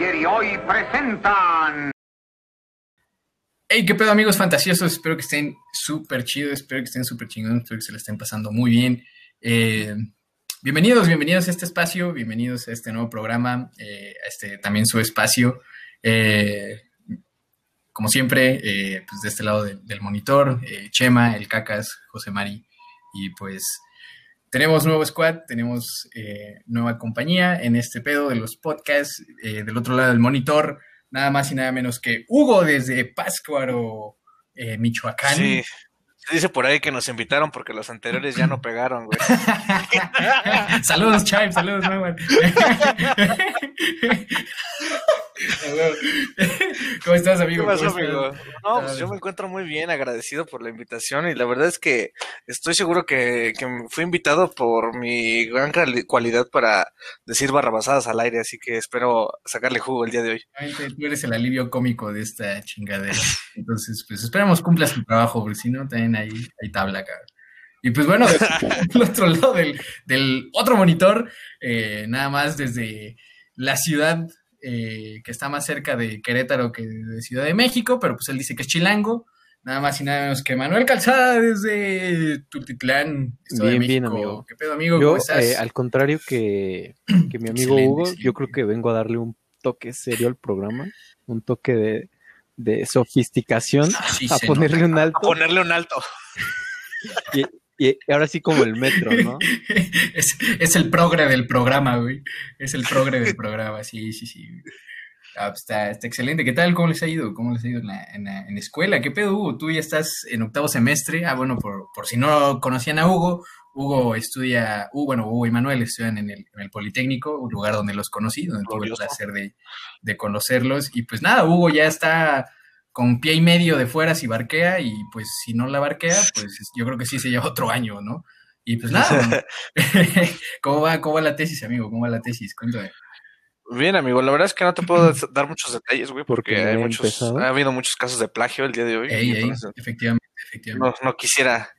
Y hoy presentan. Hey, qué pedo, amigos fantasiosos. Espero que estén súper chidos, espero que estén súper chingones, espero que se la estén pasando muy bien. Eh, bienvenidos, bienvenidos a este espacio, bienvenidos a este nuevo programa, eh, a este también su espacio. Eh, como siempre, pues de este lado de- del monitor, Chema, el Cacas, José Mari, y pues tenemos nuevo squad, tenemos eh, nueva compañía en este pedo de los podcasts, eh, del otro lado del monitor, nada más y nada menos que Hugo desde Páscuaro, eh, Michoacán. Sí. Se dice por ahí que nos invitaron porque los anteriores ya no pegaron, güey. saludos, Chive, saludos, Neumann. ¿Cómo estás, amigo? ¿Qué pasó, ¿Cómo estás? amigo? No, pues yo me encuentro muy bien, agradecido por la invitación y la verdad es que estoy seguro que, que fui invitado por mi gran cualidad para decir barrabasadas al aire, así que espero sacarle jugo el día de hoy. Tú eres el alivio cómico de esta chingadera. Entonces, pues esperamos cumplas tu trabajo, porque si no, también hay, hay tabla, cabrón. Y pues bueno, del otro lado del, del otro monitor, eh, nada más desde la ciudad eh, que está más cerca de Querétaro que de Ciudad de México, pero pues él dice que es chilango. Nada más y nada menos que Manuel Calzada desde Tultitlán, Estado de Bien, bien, amigo. ¿Qué pedo, amigo? Yo, ¿Cómo estás? eh, al contrario que, que mi amigo Excelente, Hugo, excelente. yo creo que vengo a darle un toque serio al programa, un toque de, de sofisticación, Sí, a ponerle un A alto. ponerle un alto. Y, y ahora sí como el metro, ¿no? es, es el progre del programa, güey. Es el progre del programa, sí, sí, sí. Ah, pues está, está excelente. ¿Qué tal? ¿Cómo les ha ido? ¿Cómo les ha ido en la, en la- en la escuela? ¿Qué pedo, Hugo? Tú ya estás en octavo semestre. Ah, bueno, por, por si no conocían a Hugo, Hugo estudia, uh, bueno, Hugo y Manuel estudian en el, en el Politécnico, un lugar donde los conocí, donde tuve el placer de, de conocerlos. Y pues nada, Hugo ya está con pie y medio de fuera si barquea, y pues si no la barquea, pues yo creo que sí se lleva otro año, ¿no? Y pues nada, ¿cómo va, cómo va la tesis, amigo? ¿Cómo va la tesis? Cuéntame. Bien, amigo, la verdad es que no te puedo dar muchos detalles, güey, porque hay muchos, empezado. ha habido muchos casos de plagio el día de hoy. Ey, ey, entonces, efectivamente, efectivamente. no, no quisiera.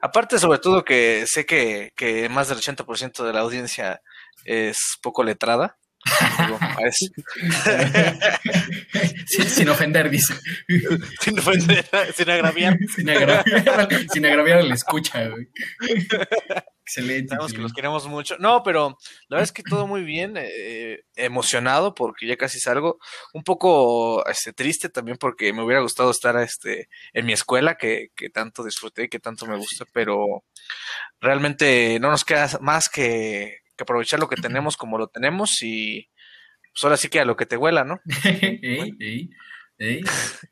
Aparte, sobre todo, que sé que, que más del 80% de la audiencia es poco letrada. Sin, sin ofender, dice. sin, ofender, sin agraviar. sin, agraviar, sin agraviar al escucha, güey. Excelente. Sabemos que los queremos mucho. No, pero la verdad es que todo muy bien, eh, emocionado porque ya casi salgo. Un poco este, triste también porque me hubiera gustado estar este, en mi escuela que, que tanto disfruté y que tanto me gusta, pero realmente no nos queda más que, que aprovechar lo que tenemos como lo tenemos y pues ahora sí que a lo que te huela, ¿no? Ey, ey, ey.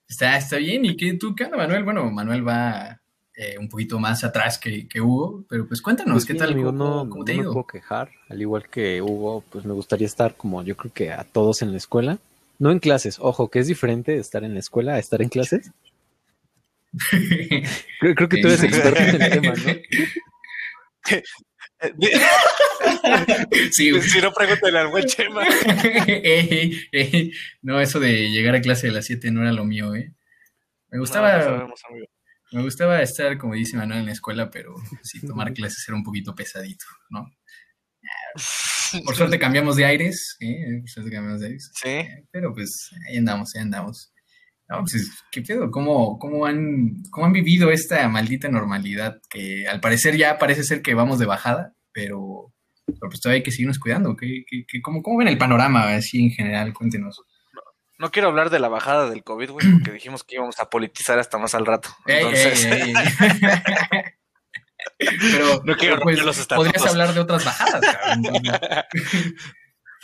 Está, está bien. ¿Y qué, tú qué onda, Manuel? Bueno, Manuel va eh, un poquito más atrás que, que Hugo, pero pues cuéntanos, Pues ¿qué bien, tal? amigo, ¿Cómo, no, cómo no te ha me ido? puedo quejar. Al igual que Hugo, pues me gustaría estar como yo creo que a todos en la escuela. No en clases, ojo, que es diferente estar en la escuela a estar en clases. Creo, creo que tú eres experto en el tema, ¿no? sí, si no, pregúntale al buen Chema. Ey, ey. No, eso de llegar a clase de las 7 no era lo mío, ¿eh? Me gustaba, no sabemos, amigo. me gustaba estar, como dice Manuel, en la escuela, pero sí, tomar clases era un poquito pesadito, ¿no? Por suerte cambiamos de aires, ¿eh? Por suerte cambiamos de aires. Sí. Pero pues ahí andamos, ahí andamos. No, pues, ¿qué pedo? ¿Cómo, cómo, han, ¿Cómo han vivido esta maldita normalidad? Que al parecer ya parece ser que vamos de bajada, pero, pero pues todavía hay que seguirnos cuidando. ¿Qué, qué, qué- cómo, ¿Cómo ven el panorama así en general? Cuéntenos. No quiero hablar de la bajada del COVID, güey, porque dijimos que íbamos a politizar hasta más al rato. Entonces, ey, ey, ey. Pero No quiero pues, los podrías hablar de otras bajadas, cabrón.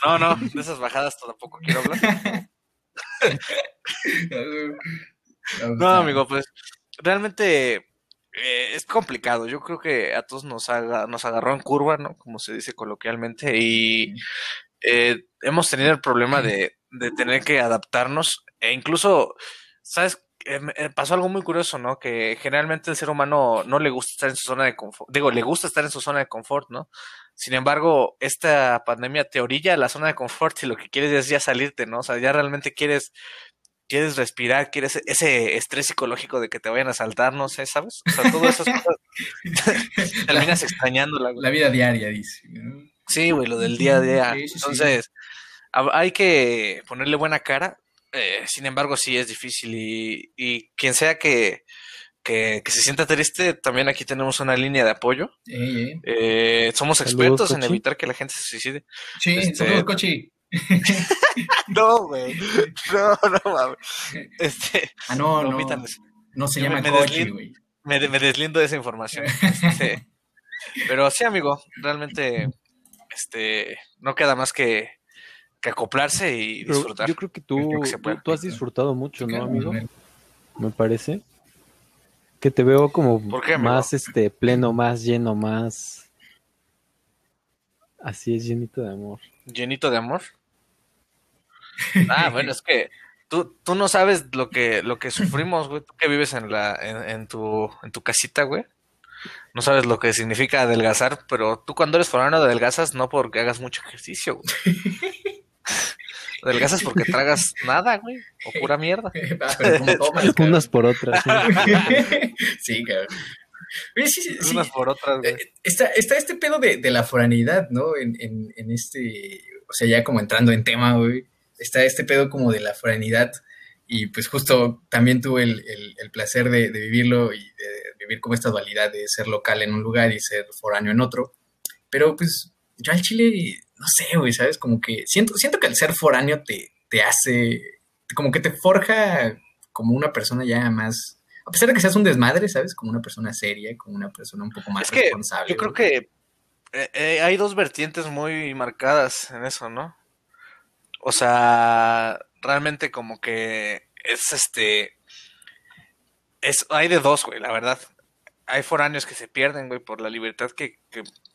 no, no, de esas bajadas tampoco quiero hablar. No, amigo, pues realmente eh, es complicado. Yo creo que a todos nos, haga, nos agarró en curva, ¿no? Como se dice coloquialmente, y eh, hemos tenido el problema de, de tener que adaptarnos e incluso, ¿sabes? Eh, eh, pasó algo muy curioso, ¿no? Que generalmente el ser humano no le gusta estar en su zona de confort. Digo, le gusta estar en su zona de confort, ¿no? Sin embargo, esta pandemia te orilla a la zona de confort y lo que quieres es ya salirte, ¿no? O sea, ya realmente quieres quieres respirar, quieres ese estrés psicológico de que te vayan a saltar, no sé, ¿sabes? O sea, todas esas cosas terminas extrañándola, güey. La vida diaria, dice. ¿no? Sí, güey, lo del día a día. Entonces, hay que ponerle buena cara. Eh, sin embargo, sí es difícil y, quien sea que, que, se sienta triste, también aquí tenemos una línea de apoyo. Eh, somos expertos en evitar que la gente se suicide. Sí, este... Cochi. no, güey. No, no mames. Este, ah, no, no. No se llama Cochi, güey. Me, me, deslindo de esa información. Este, pero sí, amigo, realmente este, no queda más que, que acoplarse y disfrutar. yo creo que tú, tú, has disfrutado mucho, ¿no, amigo? Me parece. Que te veo como más este pleno, más lleno, más. Así es, llenito de amor. ¿Llenito de amor? Ah, bueno, es que tú, tú no sabes lo que, lo que sufrimos, güey. Tú que vives en, la, en, tu, en tu casita, güey. No sabes lo que significa adelgazar, pero tú cuando eres foráneo adelgazas no porque hagas mucho ejercicio, güey. Adelgazas porque tragas nada, güey. O pura mierda. Ah, pero como tomas, Unas por otras. sí, cabrón. Unas por otras, güey. Eh, está, está este pedo de, de la foranidad, ¿no? En, en, en, este, o sea, ya como entrando en tema, güey. Está este pedo como de la foranidad y pues justo también tuve el, el, placer de, vivirlo y de vivir como esta dualidad de ser local en un lugar y ser foráneo en otro. Pero pues yo al Chile, no sé, güey, ¿sabes? Como que siento, siento que el ser foráneo te, te hace, como que te forja como una persona ya más, a pesar de que seas un desmadre, ¿sabes? Como una persona seria, como una persona un poco más es que responsable. Yo creo que eh, eh, hay dos vertientes muy marcadas en eso, ¿no? O sea, realmente como que es este... Es, hay de dos, güey, la verdad. Hay foráneos que se pierden, güey, por la libertad que,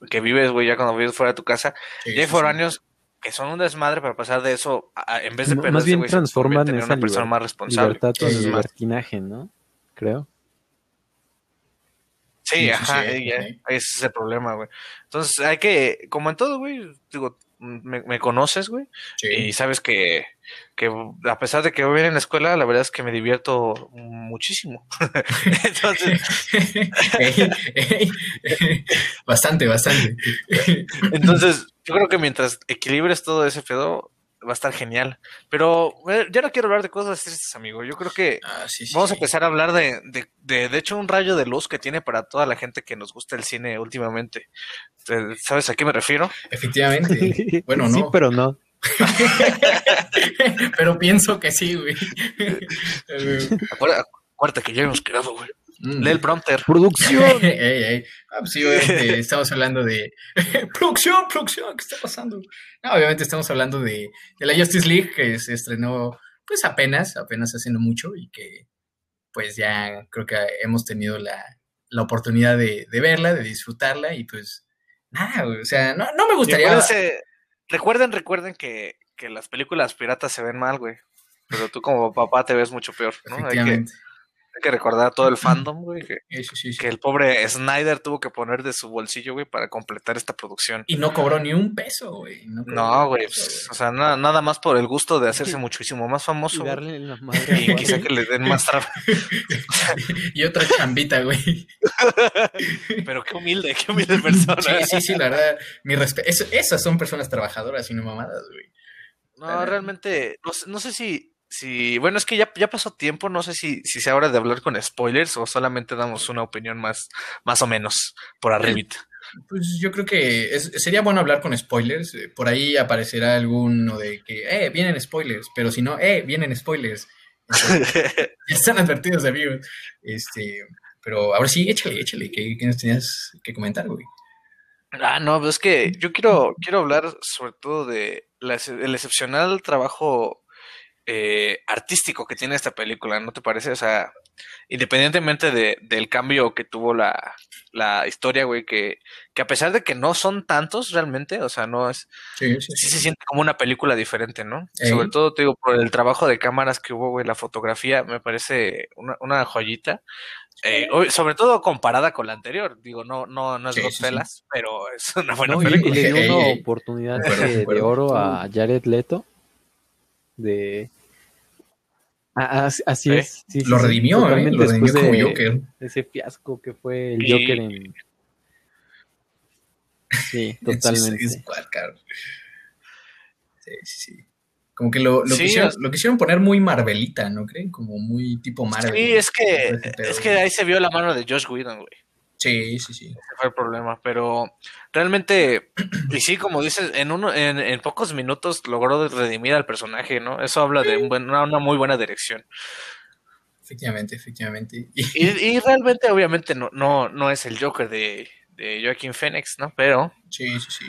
que, vives, güey, ya cuando vives fuera de tu casa. y hay foráneos que son un desmadre para pasar de eso, en vez de perderse, Más bien transforman en una persona más responsable. Libertad en libertinaje, ¿no? Creo. Sí, ajá, ese es el problema, güey. Entonces hay que, como en todo, güey, digo, me, conoces, güey, y sabes que, que, a pesar de que voy bien en la escuela, la verdad es que me divierto muchísimo. Entonces... bastante, bastante. Entonces, yo creo que mientras equilibres todo ese pedo, va a estar genial. Pero ya no quiero hablar de cosas tristes, amigo. Yo creo que ah, vamos a empezar a hablar de, de, de, hecho, un rayo de luz que tiene para toda la gente que nos gusta el cine últimamente. ¿Sabes a qué me refiero? Efectivamente. Bueno, no. Sí, pero no. pero pienso que sí, güey. Acuérdate que ya hemos quedado, güey. Mm. Lee el prompter. Producción. Ah, pues sí, obviamente estamos hablando de producción, producción, ¿qué está pasando? No, obviamente estamos hablando de, de, la Justice League que se estrenó pues apenas, apenas haciendo mucho y que pues ya creo que hemos tenido la, la oportunidad de, de, verla, de disfrutarla y pues nada, o sea, no, no me gustaría... Recuerden, recuerden que, que las películas piratas se ven mal, güey. Pero tú como papá te ves mucho peor, ¿no? Efectivamente que recordar a todo el fandom, güey, que, el pobre Snyder tuvo que poner de su bolsillo, güey, para completar esta producción. Y no cobró ni un peso, güey. No, güey, pues, o sea, nada, más por el gusto de hacerse muchísimo más famoso. Y, quizá que le den más trabajo. y otra chambita, güey. Pero qué humilde, qué humilde persona. Sí, sí, sí, la verdad, mi respeto. esas son personas trabajadoras y no mamadas, güey. No, realmente, no sé si Sí, bueno, es que ya, ya pasó tiempo, no sé si, si sea hora de hablar con spoilers o solamente damos una opinión más, más o menos por arribita. Pues yo creo que sería bueno hablar con spoilers. Eh, por ahí aparecerá alguno de que, eh, vienen spoilers, pero si no, eh, vienen spoilers. están advertidos, amigos. Este, pero ahora sí, échale, échale, ¿qué, nos tenías que comentar, güey? Ah, no, pues es que yo quiero, quiero hablar sobre todo de el excepcional trabajo eh, artístico que tiene esta película, ¿no te parece? O sea, independientemente de, del cambio que tuvo la, la historia, güey, que, que, a pesar de que no son tantos realmente, o sea, no es... Sí, se siente como una película diferente, ¿no? Sobre todo, te digo, por el trabajo de cámaras que hubo, güey, la fotografía me parece una, una joyita. Eh, sobre todo comparada con la anterior, digo, no, no, no es Godfellas, pero es una buena película. Y, le dio una oportunidad de, de oro a Jared Leto de Ah, así es. lo redimió, ¿eh? Lo redimió como Joker. Ese fiasco que fue el Joker en. Sí, totalmente. sí, sí, sí. Como que lo, lo, quisieron, poner muy Marvelita, ¿no creen? Como muy tipo Marvel. Sí, es que, es que ahí se vio la mano de Josh Whedon, güey. Sí, sí, sí. Ese fue el problema, pero realmente, y sí, como dices, en uno, en, en pocos minutos logró redimir al personaje, ¿no? Eso habla de una, muy buena dirección. Efectivamente, efectivamente. Y, y, realmente, obviamente, no, no, no es el Joker de, de Joaquín Phoenix, ¿no? Pero. Sí, sí, sí.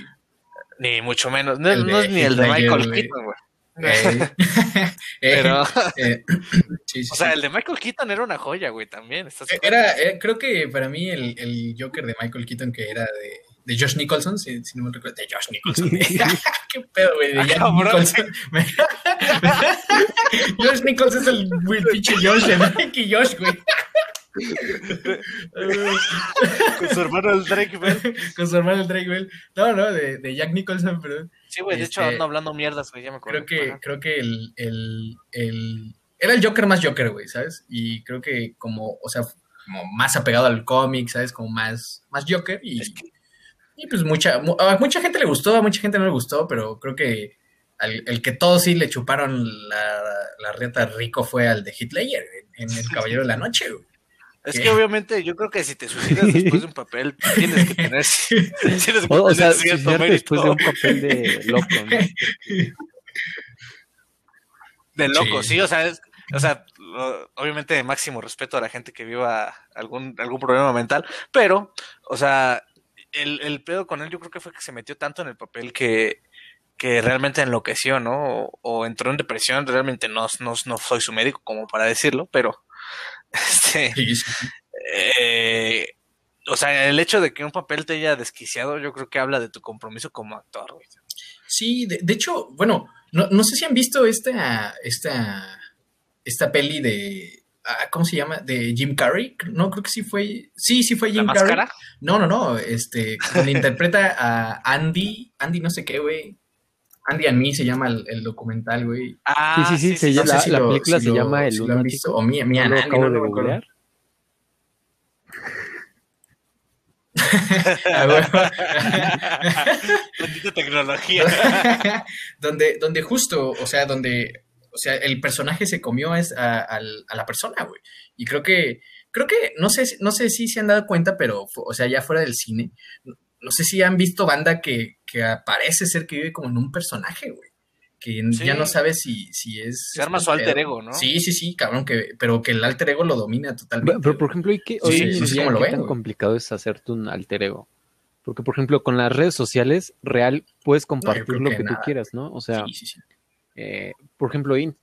Ni mucho menos. No, es ni el de Michael Keaton, güey. Eh, eh, o sea, el de Michael Keaton era una joya, güey, también. Era, eh, creo que para mí el, el, Joker de Michael Keaton, que era de, de Josh Nicholson, si, si, no me recuerdo, de Josh Nicholson. ¿Qué pedo, güey? De ah, Jack Nicholson. Josh Nicholson es el pinche Josh de Mike y Josh, güey. Con su hermano el Drake Bell. Con su hermano el Drake Bell. No, no, de, de Jack Nicholson, perdón. Sí, güey, de hecho este, ando hablando mierdas, güey, ya me acuerdo. Creo que, creo que el, el, el, Era el Joker más Joker, güey, ¿sabes? Y creo que como, o sea, como más apegado al cómic, ¿sabes? Como más, más Joker y... Y pues mucha, a mucha gente le gustó, a mucha gente no le gustó, pero creo que el que todos sí le chuparon la, la reta rico fue al de Hitler en, en El Caballero de la Noche, güey. Es que obviamente yo creo que si te suicidas después de un papel, tienes que tener. tienes que o, sea, después de un papel de loco, ¿no? De loco, sí, o sea, o sea, obviamente máximo respeto a la gente que viva algún, algún problema mental, pero, o sea, el, el pedo con él yo creo que fue que se metió tanto en el papel que, que realmente enloqueció, ¿no? O, entró en depresión, realmente no, no, no soy su médico como para decirlo, pero este, eh, o sea, el hecho de que un papel te haya desquiciado, yo creo que habla de tu compromiso como actor, Sí, de, hecho, bueno, no, no, sé si han visto esta, esta, esta peli de, ah, ¿cómo se llama? De Jim Carrey. No, creo que sí fue, sí, sí fue Jim Carrey. No, no, no, este, donde interpreta a Andy, Andy no sé qué, güey. Andy and Me se llama el, documental, güey. Ah, sí, sí, sí, la, película se llama El lo han visto, o mi, mi no Andy, no, lo recuerdo. tecnología. donde, donde justo, o sea, donde, o sea, el personaje se comió es a, a, a la persona, güey. Y creo que, creo que, no sé, no sé si se han dado cuenta, pero, o sea, ya fuera del cine, no sé si han visto banda que, que parece ser que vive como en un personaje, güey. Que ya no sabe si, si es. Se arma su alter ego, ¿no? Sí, sí, sí, cabrón, que, pero que el alter ego lo domina totalmente. Pero, por ejemplo, ¿y qué, sí, sí, ¿qué tan complicado es hacerte un alter ego? Porque, por ejemplo, con las redes sociales, real, puedes compartir lo que, tú quieras, ¿no? O sea, eh, por ejemplo, IN.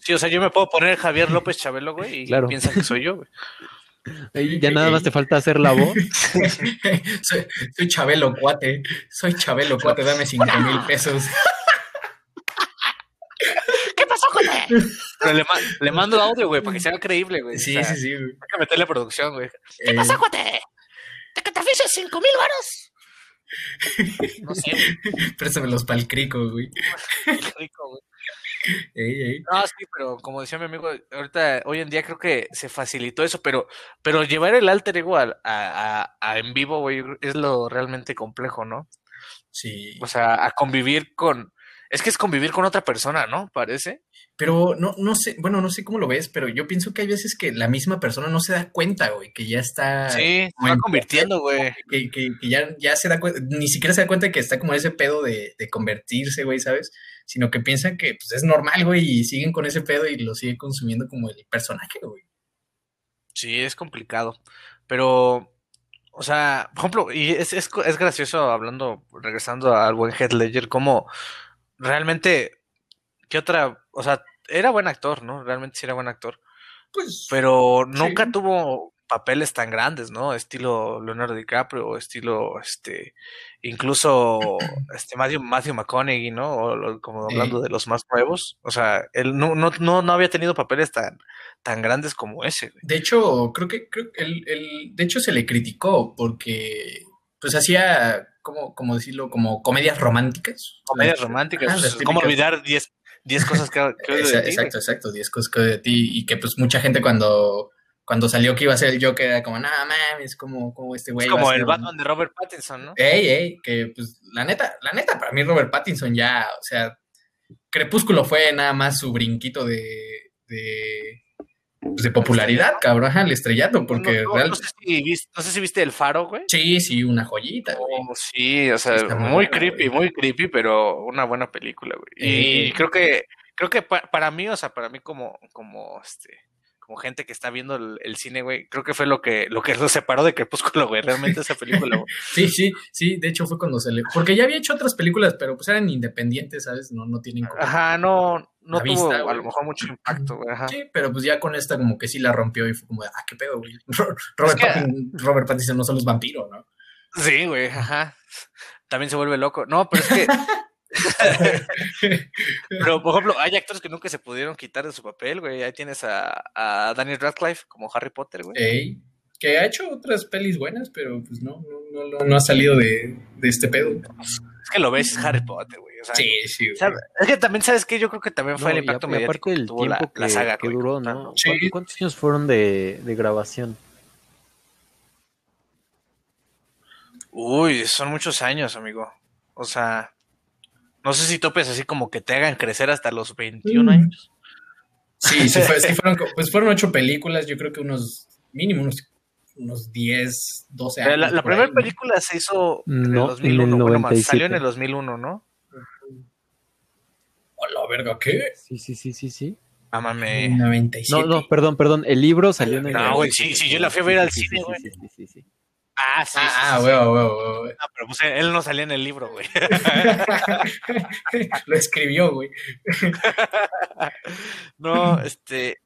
Sí, o sea, yo me puedo poner Javier López Chabelo, güey, y claro. piensan que soy yo, güey. Ya nada más te falta hacer la voz. soy, Chabelo Cuate. Soy Chabelo Cuate, dame cinco mil pesos. ¿Qué pasó, Cuate? Pero le, mando audio, güey, para que sea creíble, güey. Sí, sí, sí, güey. Hay que meterle producción, güey. ¿Qué eh... pasó, Cuate? ¿De que te fiches cinco mil varos? No sé, güey. Préstamelos para el crico, güey. El crico, güey. No, sí, pero como decía mi amigo, ahorita, hoy en día creo que se facilitó eso, pero, pero llevar el alter ego a, a, en vivo, güey, es lo realmente complejo, ¿no? Sí. O sea, a convivir con, es que es convivir con otra persona, ¿no? Parece. Pero no, no sé, bueno, no sé cómo lo ves, pero yo pienso que hay veces que la misma persona no se da cuenta, güey, que ya está. Sí, se va convirtiendo, güey. Que, que, que, ya, ya se da cuenta, ni siquiera se da cuenta que está como ese pedo de, de convertirse, güey, ¿sabes? Sino que piensan que pues, es normal, güey, y siguen con ese pedo y lo siguen consumiendo como el personaje, güey. Sí, es complicado. Pero, o sea, por ejemplo, y es, es, es gracioso hablando, regresando al buen Head Ledger, como realmente, ¿qué otra? O sea, era buen actor, ¿no? Realmente sí era buen actor. Pues. Pero nunca tuvo papeles tan grandes, ¿no? Estilo Leonardo DiCaprio, estilo, este, incluso, este, Matthew, Matthew McConaughey, ¿no? O, como hablando de los más nuevos. O sea, él no, no, no, no había tenido papeles tan, tan grandes como ese. De hecho, creo que, creo que el, el, de hecho se le criticó porque, pues hacía ¿cómo, cómo decirlo? Como comedias románticas. Comedias románticas. Ah, ¿Cómo olvidar 10 cosas que, que exacto, Exacto, exacto, 10 cosas que de ti. Y que pues mucha gente cuando, cuando salió que iba a ser el Joker, era como, nada mames, como, como este güey. Es como el Batman de Robert Pattinson, ¿no? Ey, ey, que pues la neta, la neta, para mí Robert Pattinson ya, o sea, Crepúsculo fue nada más su brinquito de, de, pues, de popularidad, cabrón, el estrellato, porque no, real... no, sé si viste, no sé si viste El Faro, güey. Sí, sí, una joyita, güey. Oh, sí, o sea, muy, muy creepy, güey. muy creepy, pero una buena película, güey. Y creo que, creo que pa para mí, o sea, para mí como, como, este, como gente que está viendo el, el, cine, güey, creo que fue lo que lo que lo separó de Crepúsculo, güey, realmente esa película, güey. sí, sí, sí, de hecho fue cuando se le... Porque ya había hecho otras películas, pero pues eran independientes, ¿sabes? No, no tienen como... Ajá, no, no tuvo vista, a lo mejor mucho impacto, güey. Ajá. Sí, pero pues ya con esta como que sí la rompió y fue como, ah, qué pedo, güey. Robert, es que... Pattinson, Robert Pattinson no solo es vampiro, ¿no? Sí, güey, ajá. También se vuelve loco. No, pero es que... Pero, por ejemplo, hay actores que nunca se pudieron quitar de su papel, güey. Ahí tienes a, a Daniel Radcliffe como Harry Potter, güey. Ey, que ha hecho otras pelis buenas, pero pues no, no, no, no ha salido de, de, este pedo. Es que lo ves, es Harry Potter, güey. O sea, sí, sí. O sea, es que también, ¿sabes qué? Yo creo que también fue el impacto mediático aparte del tiempo la, que, la saga, que güey, duró, ¿no? Sí. ¿Cuántos años fueron de, de grabación? Uy, son muchos años, amigo. O sea, no sé si topes así como que te hagan crecer hasta los 21 Mm. años. Sí, sí, fue, sí fueron, pues fueron ocho películas, yo creo que unos, mínimo unos, unos 10, 12 años. La, la primera ahí, ¿no? película se hizo en el No, en 2001. el bueno, más, 97. salió en el 2001, ¿no? Hola, verga, ¿qué? Sí, sí, sí, sí, sí. Ah, mame. 97. No, no, perdón, perdón. El libro salió en el. No, güey, sí, sí, yo la fui a ver al cine, sí, güey. Sí, sí, sí, sí. Ah, sí. Ah, ah, sí, huevo, huevo, huevo. No, pero pues él no salía en el libro, güey. Lo escribió, güey. no, este.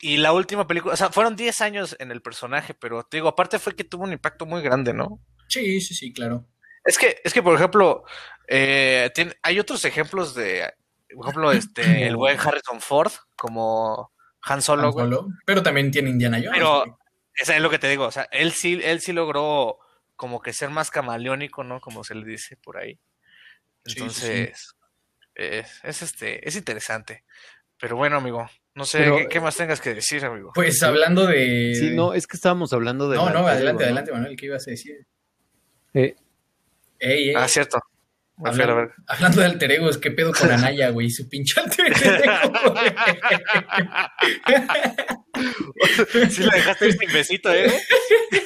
Y la última película, o sea, fueron 10 años en el personaje, pero te digo, aparte fue que tuvo un impacto muy grande, ¿no? Sí, sí, sí, claro. Es que, es que por ejemplo, eh, tiene- hay otros ejemplos de, por ejemplo, este, el buen Harrison Ford, como Han Solo, Han. Solo, Pero también tiene Indiana Jones. Pero- Esa es lo que te digo, o sea, él sí, él sí logró como que ser más camaleónico, ¿no? Como se le dice por ahí. Sí, sí, sí. Entonces, Es, es este, es interesante. Pero bueno, amigo, no sé Pero, ¿qué, qué más tengas que decir, amigo. Pues hablando de. Sí, no, es que estábamos hablando de. No, la no, adelante, ¿no? adelante, Manuel, ¿qué ibas a decir? Eh, Ey, ey, Ah, cierto. Me fui a la hablando, de alter egos, ¿qué pedo con Anaya, güey? Su pinche alter ego, güey. Sí la dejaste ir sin besito, ¿eh?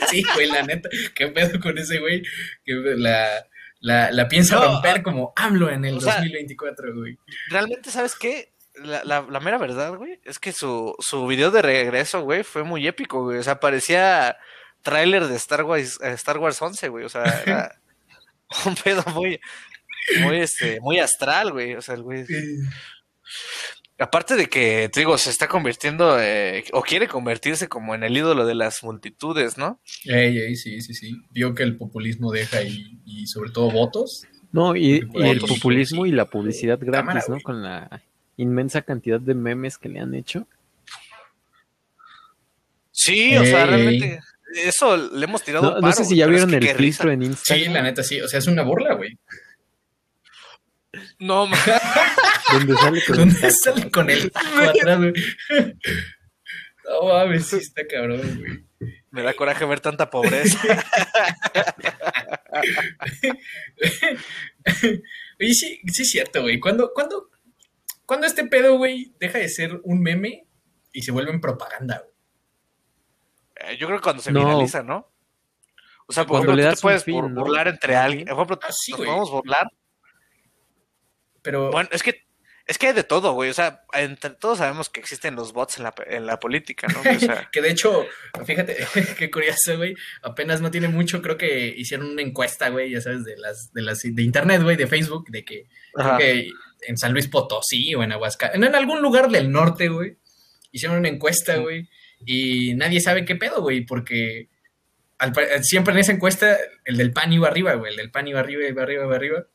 Sí, güey, la neta, ¿qué pedo con ese güey? Que la, la, la piensa No, romper como AMLO en el o sea, 2024, güey. Realmente, ¿sabes qué? La, la, la mera verdad, güey, es que su, su video de regreso, güey, fue muy épico, güey. O sea, parecía tráiler de Star Wars, eh, Star Wars 11, güey. O sea, era un pedo muy, muy, este, muy astral, güey. O sea, el güey... Aparte de que, te digo, se está convirtiendo, eh, o quiere convertirse como en el ídolo de las multitudes, ¿no? Ey, ey, sí, sí, sí. Vio que el populismo deja y, y sobre todo votos. no, y, el populismo sí. y la publicidad gratis, Cámara, ¿no? güey. Con la inmensa cantidad de memes que le han hecho. Sí, o sea, realmente, eso le hemos tirado No, no paro, sé si ya es vieron que el filtro en Sí, Instagram la neta, sí. O sea, es una burla, güey. No, ma- donde sale con el ¿Dónde taco. sale con el taco atrás, güey? No mames, sí está cabrón, güey. me da coraje ver tanta pobreza. Oye, sí, sí es cierto, güey. ¿Cuándo, cuándo, cuándo este pedo, güey, deja de ser un meme y se vuelve en propaganda, güey? Eh, Yo creo que cuando se No. viraliza, ¿no? O sea, por Cuando ejemplo, le tú das te puedes un fin, bur- ¿no? burlar entre alguien. Por ejemplo, Ah, sí, nos güey. podemos burlar. Pero, Bueno, es que es que hay de todo, güey. O sea, entre todos sabemos que existen los bots en la, en la política, ¿no? O sea, que de hecho, fíjate, qué curioso, güey. Apenas no tiene mucho, creo que hicieron una encuesta, güey, ya sabes, de las, de las, de internet, güey, de Facebook, de que creo que en San Luis Potosí o en Aguascalientes, en, algún lugar del norte, güey, hicieron una encuesta, güey, y nadie sabe qué pedo, güey, porque al siempre en esa encuesta el del PAN iba arriba, güey, el del PAN iba arriba, iba arriba, iba arriba,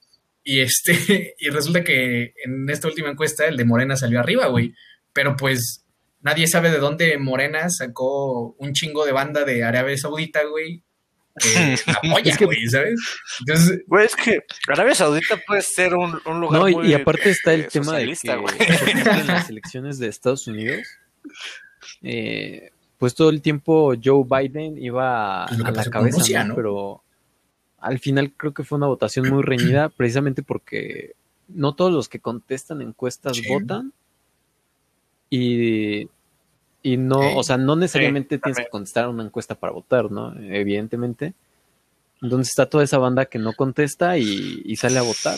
y este, y resulta que en esta última encuesta el de Morena salió arriba, güey, pero pues nadie sabe de dónde Morena sacó un chingo de banda de Arabia Saudita, güey, que la apoya, Es que- güey, ¿sabes? Entonces, Güey, es que Arabia Saudita puede ser un, un lugar No, y, muy y aparte está el eh, tema de que, güey. por ejemplo, en las elecciones de Estados Unidos, eh, pues todo el tiempo Joe Biden iba a, la cabeza, ¿no? pero al final creo que fue una votación muy reñida, precisamente porque no todos los que contestan encuestas votan y, y no, o sea, no necesariamente tienes que contestar una encuesta para votar, ¿no? Evidentemente. Entonces está toda esa banda que no contesta y, sale a votar.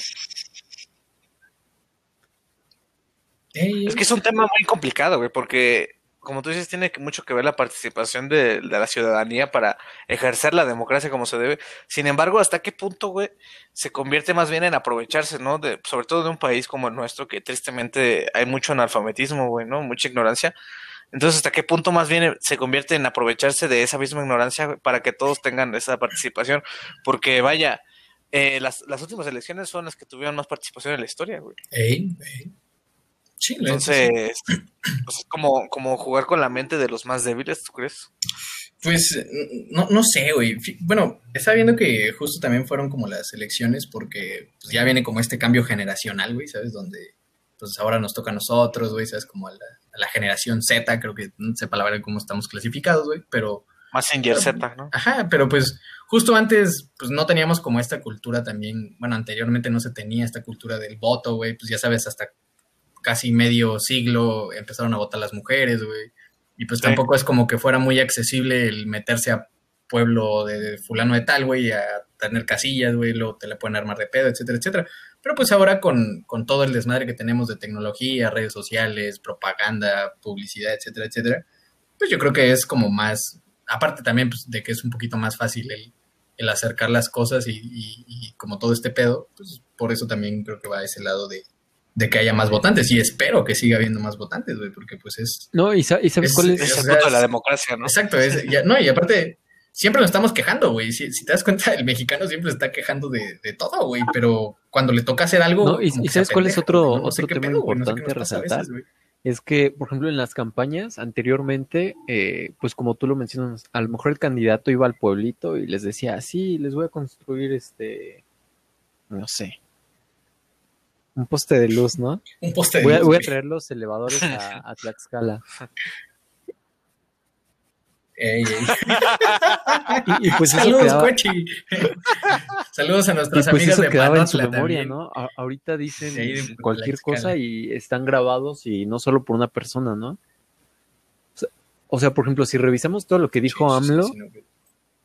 Es que es un tema muy complicado, güey, porque como tú dices, tiene mucho que ver la participación de, la ciudadanía para ejercer la democracia como se debe. Sin embargo, ¿hasta qué punto, güey, se convierte más bien en aprovecharse, ¿no? De, sobre todo de un país como el nuestro, que tristemente hay mucho analfabetismo, güey, ¿no? Mucha ignorancia. Entonces, ¿hasta qué punto más bien se convierte en aprovecharse de esa misma ignorancia para que todos tengan esa participación? Porque, vaya, eh, las, las últimas elecciones son las que tuvieron más participación en la historia, güey. Ey, entonces, pues, es como, como jugar con la mente de los más débiles, ¿tú crees? Pues no, no sé, güey. Bueno, está viendo que justo también fueron como las elecciones porque pues, ya viene como este cambio generacional, güey, ¿sabes? Donde pues ahora nos toca a nosotros, güey, ¿sabes? Como a la, generación Z, creo que no sé palabra cómo estamos clasificados, güey, pero... Messenger Z, ¿no? Ajá, pero pues justo antes, pues no teníamos como esta cultura también, bueno, anteriormente no se tenía esta cultura del voto, güey, pues ya sabes, hasta casi medio siglo empezaron a votar las mujeres, güey. Y pues tampoco es como que fuera muy accesible el meterse a pueblo de fulano de tal, güey, a tener casillas, güey, luego te la pueden armar de pedo, etcétera, etcétera. Pero pues ahora con, con, todo el desmadre que tenemos de tecnología, redes sociales, propaganda, publicidad, etcétera, etcétera, pues yo creo que es como más, aparte también pues, de que es un poquito más fácil el, el acercar las cosas y, y, como todo este pedo, pues por eso también creo que va a ese lado de, de que haya más votantes y espero que siga habiendo más votantes, güey, porque pues es... No, y, sabes cuál es... Es el voto de la democracia, ¿no? Exacto, es, no, y aparte, siempre nos estamos quejando, güey, si, te das cuenta, el mexicano siempre se está quejando de, todo, güey, pero cuando le toca hacer algo... No, y, sabes cuál es otro, otro tema importante a resaltar, es que, por ejemplo, en las campañas anteriormente, eh, pues como tú lo mencionas, a lo mejor el candidato iba al pueblito y les decía, sí, les voy a construir este, no sé, un poste de luz, ¿no? Un poste de voy luz. voy a traer los elevadores a, Tlaxcala. Ey, ey. y, pues Saludos, quedaba... Saludos a nuestras y pues amigas eso de quedaba en su memoria, ¿no? ahorita dicen cualquier cosa y están grabados y no solo por una persona, ¿no? O sea, por ejemplo, si revisamos todo lo que dijo AMLO,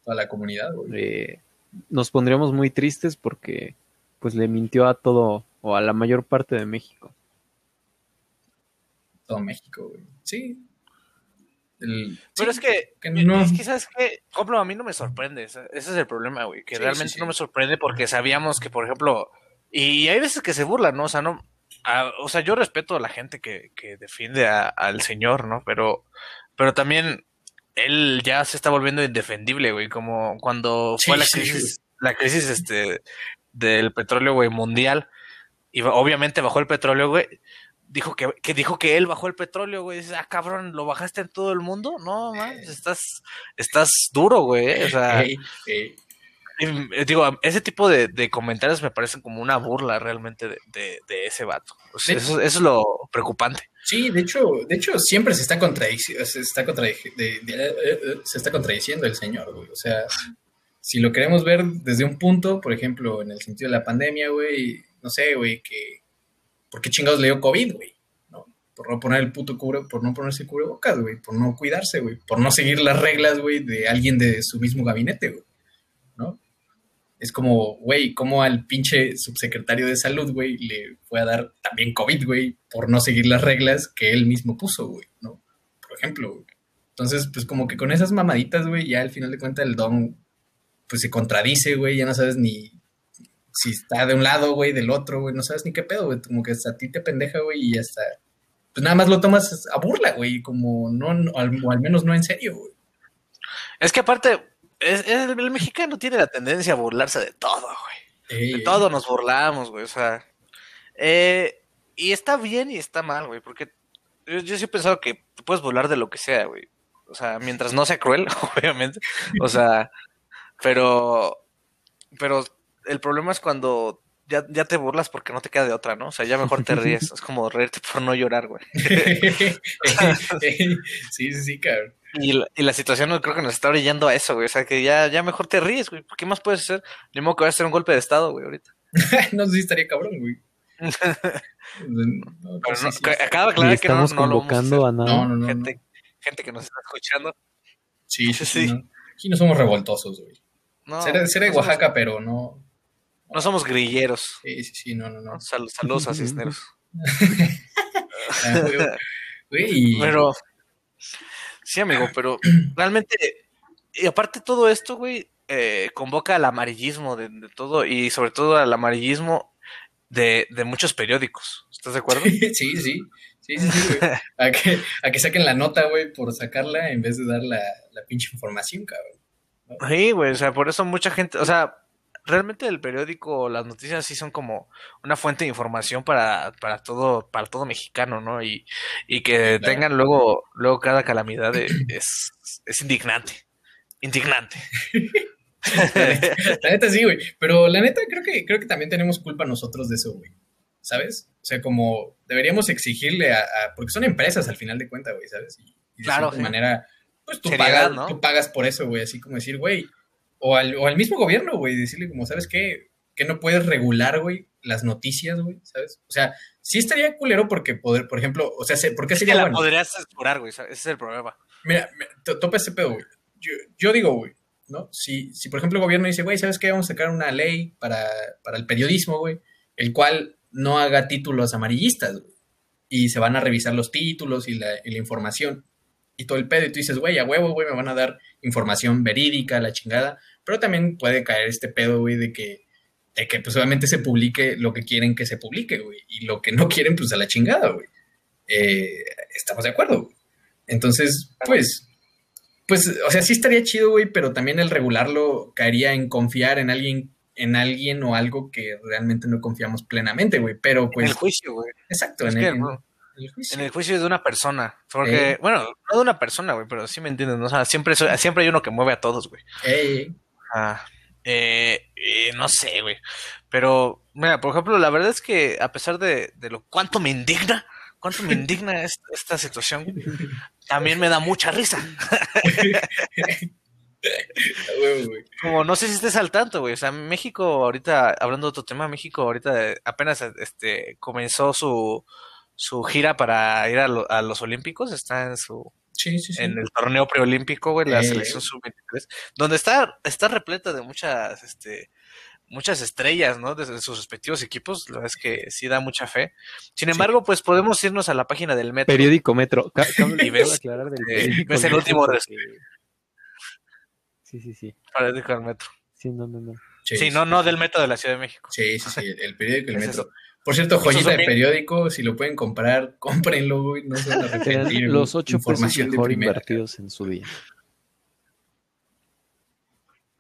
toda la comunidad, eh, nos pondríamos muy tristes porque pues le mintió a todo o a la mayor parte de México. Todo México, güey. Sí. Pero es que, no. es que, ¿sabes qué? Complo, a mí no me sorprende. Ese, es el problema, güey. Que realmente no me sorprende porque sabíamos que, por ejemplo, y hay veces que se burlan, ¿no? O sea, no. o sea, yo respeto a la gente que, que defiende al señor, ¿no? Pero, pero también él ya se está volviendo indefendible, güey. Como cuando fue la crisis, la crisis este, del petróleo, güey, mundial y obviamente bajó el petróleo, güey. Dijo que, que, dijo que él bajó el petróleo, güey. Dice, ah, cabrón, ¿lo bajaste en todo el mundo? No, man, estás, estás duro, güey. O sea, eh, digo, ese tipo de, comentarios me parecen como una burla realmente de, ese vato. eso, es lo preocupante. Sí, de hecho, de hecho siempre se está contradiciendo, se está, se está contradiciendo el señor, güey. O sea, si lo queremos ver desde un punto, por ejemplo, en el sentido de la pandemia, güey, no sé, güey, que, ¿por qué chingados le dio COVID, güey? ¿No? Por no poner el puto cubre, por no ponerse cubrebocas, güey, por no cuidarse, güey, por no seguir las reglas, güey, de alguien de su mismo gabinete, güey, ¿no? Es como, güey, ¿cómo al pinche subsecretario de salud, güey, le fue a dar también COVID, güey, por no seguir las reglas que él mismo puso, güey, ¿no? Por ejemplo, güey. Entonces, pues como que con esas mamaditas, güey, ya al final de cuentas el don, pues se contradice, güey, ya no sabes ni si está de un lado, güey, del otro, güey, no sabes ni qué pedo, güey, como que a ti te pendeja, güey, y ya está. Pues nada más lo tomas a burla, güey, como no, al, o al menos no en serio, güey. Es que aparte, el, mexicano tiene la tendencia a burlarse de todo, güey. de todo nos burlamos, güey, o sea. Eh, y está bien y está mal, güey, porque yo, yo sí he pensado que puedes burlar de lo que sea, güey. O sea, mientras no sea cruel, obviamente. O sea, pero, pero el problema es cuando ya, ya te burlas porque no te queda de otra, ¿no? O sea, ya mejor te ríes. es como reírte por no llorar, güey. sí, sí, sí, cabrón. Y la, y la situación creo que nos está brillando a eso, güey. O sea, que ya, ya mejor te ríes, güey. ¿Qué más puedes hacer? Ni modo que vaya a hacer un golpe de estado, güey, ahorita. no sé si estaría cabrón, güey. no, acaba de aclarar que no, convocando a nada. No, gente, gente que nos está escuchando. Sí, sí, sí. Aquí no somos revoltosos, güey. No, seré, de Oaxaca, pero no. No somos grilleros. Sí, sí, sí, no, no, no. saludos a Cisneros. Ah, pero. Sí, amigo, pero realmente. Y aparte todo esto, güey, eh, convoca al amarillismo de, todo y sobre todo al amarillismo de, de muchos periódicos. ¿Estás de acuerdo? sí, sí. Sí, sí, sí, A que, a que saquen la nota, güey, por sacarla en vez de dar la, la pinche información, cabrón. Sí, güey, o sea, por eso mucha gente, o sea, realmente el periódico, las noticias sí son como una fuente de información para, para todo, para todo mexicano, ¿no? Y, y que tengan luego, luego cada calamidad es, es indignante. Indignante. la neta sí, güey. Pero la neta creo que, creo que también tenemos culpa nosotros de eso, güey. ¿Sabes? O sea, como deberíamos exigirle a, porque son empresas al final de cuentas, güey, ¿sabes? Y, de claro, manera, pues tú pagas, tú pagas por eso, güey, así como decir, güey, o al, o al mismo gobierno, güey, decirle como, ¿sabes qué? Que no puedes regular, güey, las noticias, güey, ¿sabes? O sea, sí estaría culero porque poder, por ejemplo, o sea, ¿por qué sería es que la podrías censurar, güey, ese es el problema. Mira, topa ese pedo, güey. Yo, yo digo, güey, ¿no? Si, si, por ejemplo, el gobierno dice, güey, ¿sabes qué? Vamos a sacar una ley para, para el periodismo, güey, el cual no haga títulos amarillistas, güey, y se van a revisar los títulos y la, y la información y todo el pedo, y tú dices, güey, a huevo, güey, me van a dar información verídica, la chingada, pero también puede caer este pedo, güey, de que, de que pues obviamente se publique lo que quieren que se publique, güey. Y lo que no quieren, pues a la chingada, güey. Eh, estamos de acuerdo, güey. Entonces, pues, pues, o sea, sí estaría chido, güey, pero también el regularlo caería en confiar en alguien, en alguien o algo que realmente no confiamos plenamente, güey. Pero pues. En el juicio, güey. Exacto, en, el, juicio. En el juicio de una persona. Porque, bueno, no de una persona, güey, pero sí me entiendes, ¿no? O sea, siempre, siempre hay uno que mueve a todos, güey. Ah, eh, eh, no sé, güey. Pero, mira, por ejemplo, la verdad es que a pesar de, lo cuánto me indigna, cuánto me indigna esta, situación, también me da mucha risa. Como no sé si estés al tanto, güey. O sea, México ahorita, hablando de otro tema, México ahorita apenas este comenzó su, su gira para ir a, a los Olímpicos, está en su en el torneo preolímpico, güey, la selección sub-23, donde está, está repleta de muchas, este, muchas estrellas, ¿no? Desde sus respectivos equipos, la verdad es que sí da mucha fe. Sin embargo, pues podemos irnos a la página del Metro. Periódico Metro. y ves, aclarar del eh, ves el último... Sí, sí, sí. Periódico del Metro. Sí, no, no, no. Sí, no, no del Metro de la Ciudad de México. Sí, sí, sí, el periódico del Metro. Por cierto, joyita de periódico, si lo pueden comprar, cómprenlo, no se van a arrepentir. Los ocho pesos mejor invertidos en su día.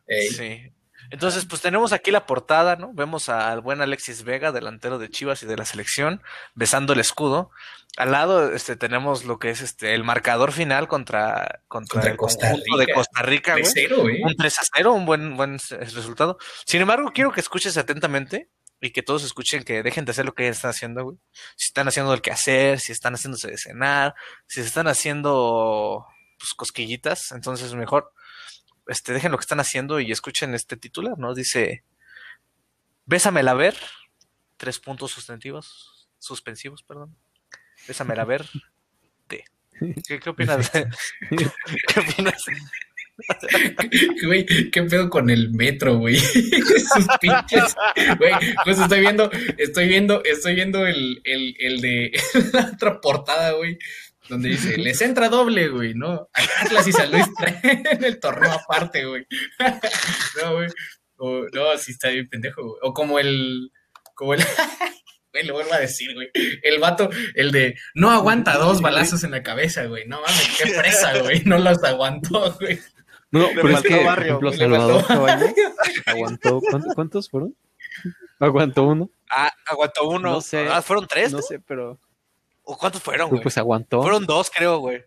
Sí. Entonces, pues tenemos aquí la portada, ¿no? Vemos al buen Alexis Vega, delantero de Chivas y de la selección, besando el escudo. Al lado este, tenemos lo que es este el marcador final contra, contra, el Costa Rica. de Costa Rica, güey. Un 3 a 0, un buen, buen resultado. Sin embargo, quiero que escuches atentamente y que todos escuchen que dejen de hacer lo que están haciendo, güey. Si están haciendo el quehacer, si están haciéndose de cenar, si se están haciendo pues, cosquillitas, entonces mejor este, dejen lo que están haciendo y escuchen este titular, ¿no? Dice, Bésamela ver, tres puntos sustantivos, suspensivos, perdón. Bésamela ver, ¿Qué, qué opinas? ¿Qué opinas? Güey, ¿qué pedo con el metro, güey? Sus pinches. Güey, pues estoy viendo, estoy viendo, estoy viendo el, el, el de la otra portada, güey. Donde dice, les entra doble, güey, ¿no? Atlas y San Luis en el torneo aparte, güey. No, güey. O, no, sí está bien pendejo, güey. O como el. Como el. Güey, lo vuelvo a decir, güey. El vato, el de no aguanta dos balazos en la cabeza, güey. No mames, qué presa, güey. No los aguantó, güey. No, pero es que, barrio. Por ejemplo, Salvador Cabañas aguantó, ¿cuántos, fueron? Aguantó uno. Ah, aguantó uno. No sé. Ah, fueron tres. No sé, pero. ¿O cuántos fueron, güey? Pues aguantó. Fueron dos, creo, güey.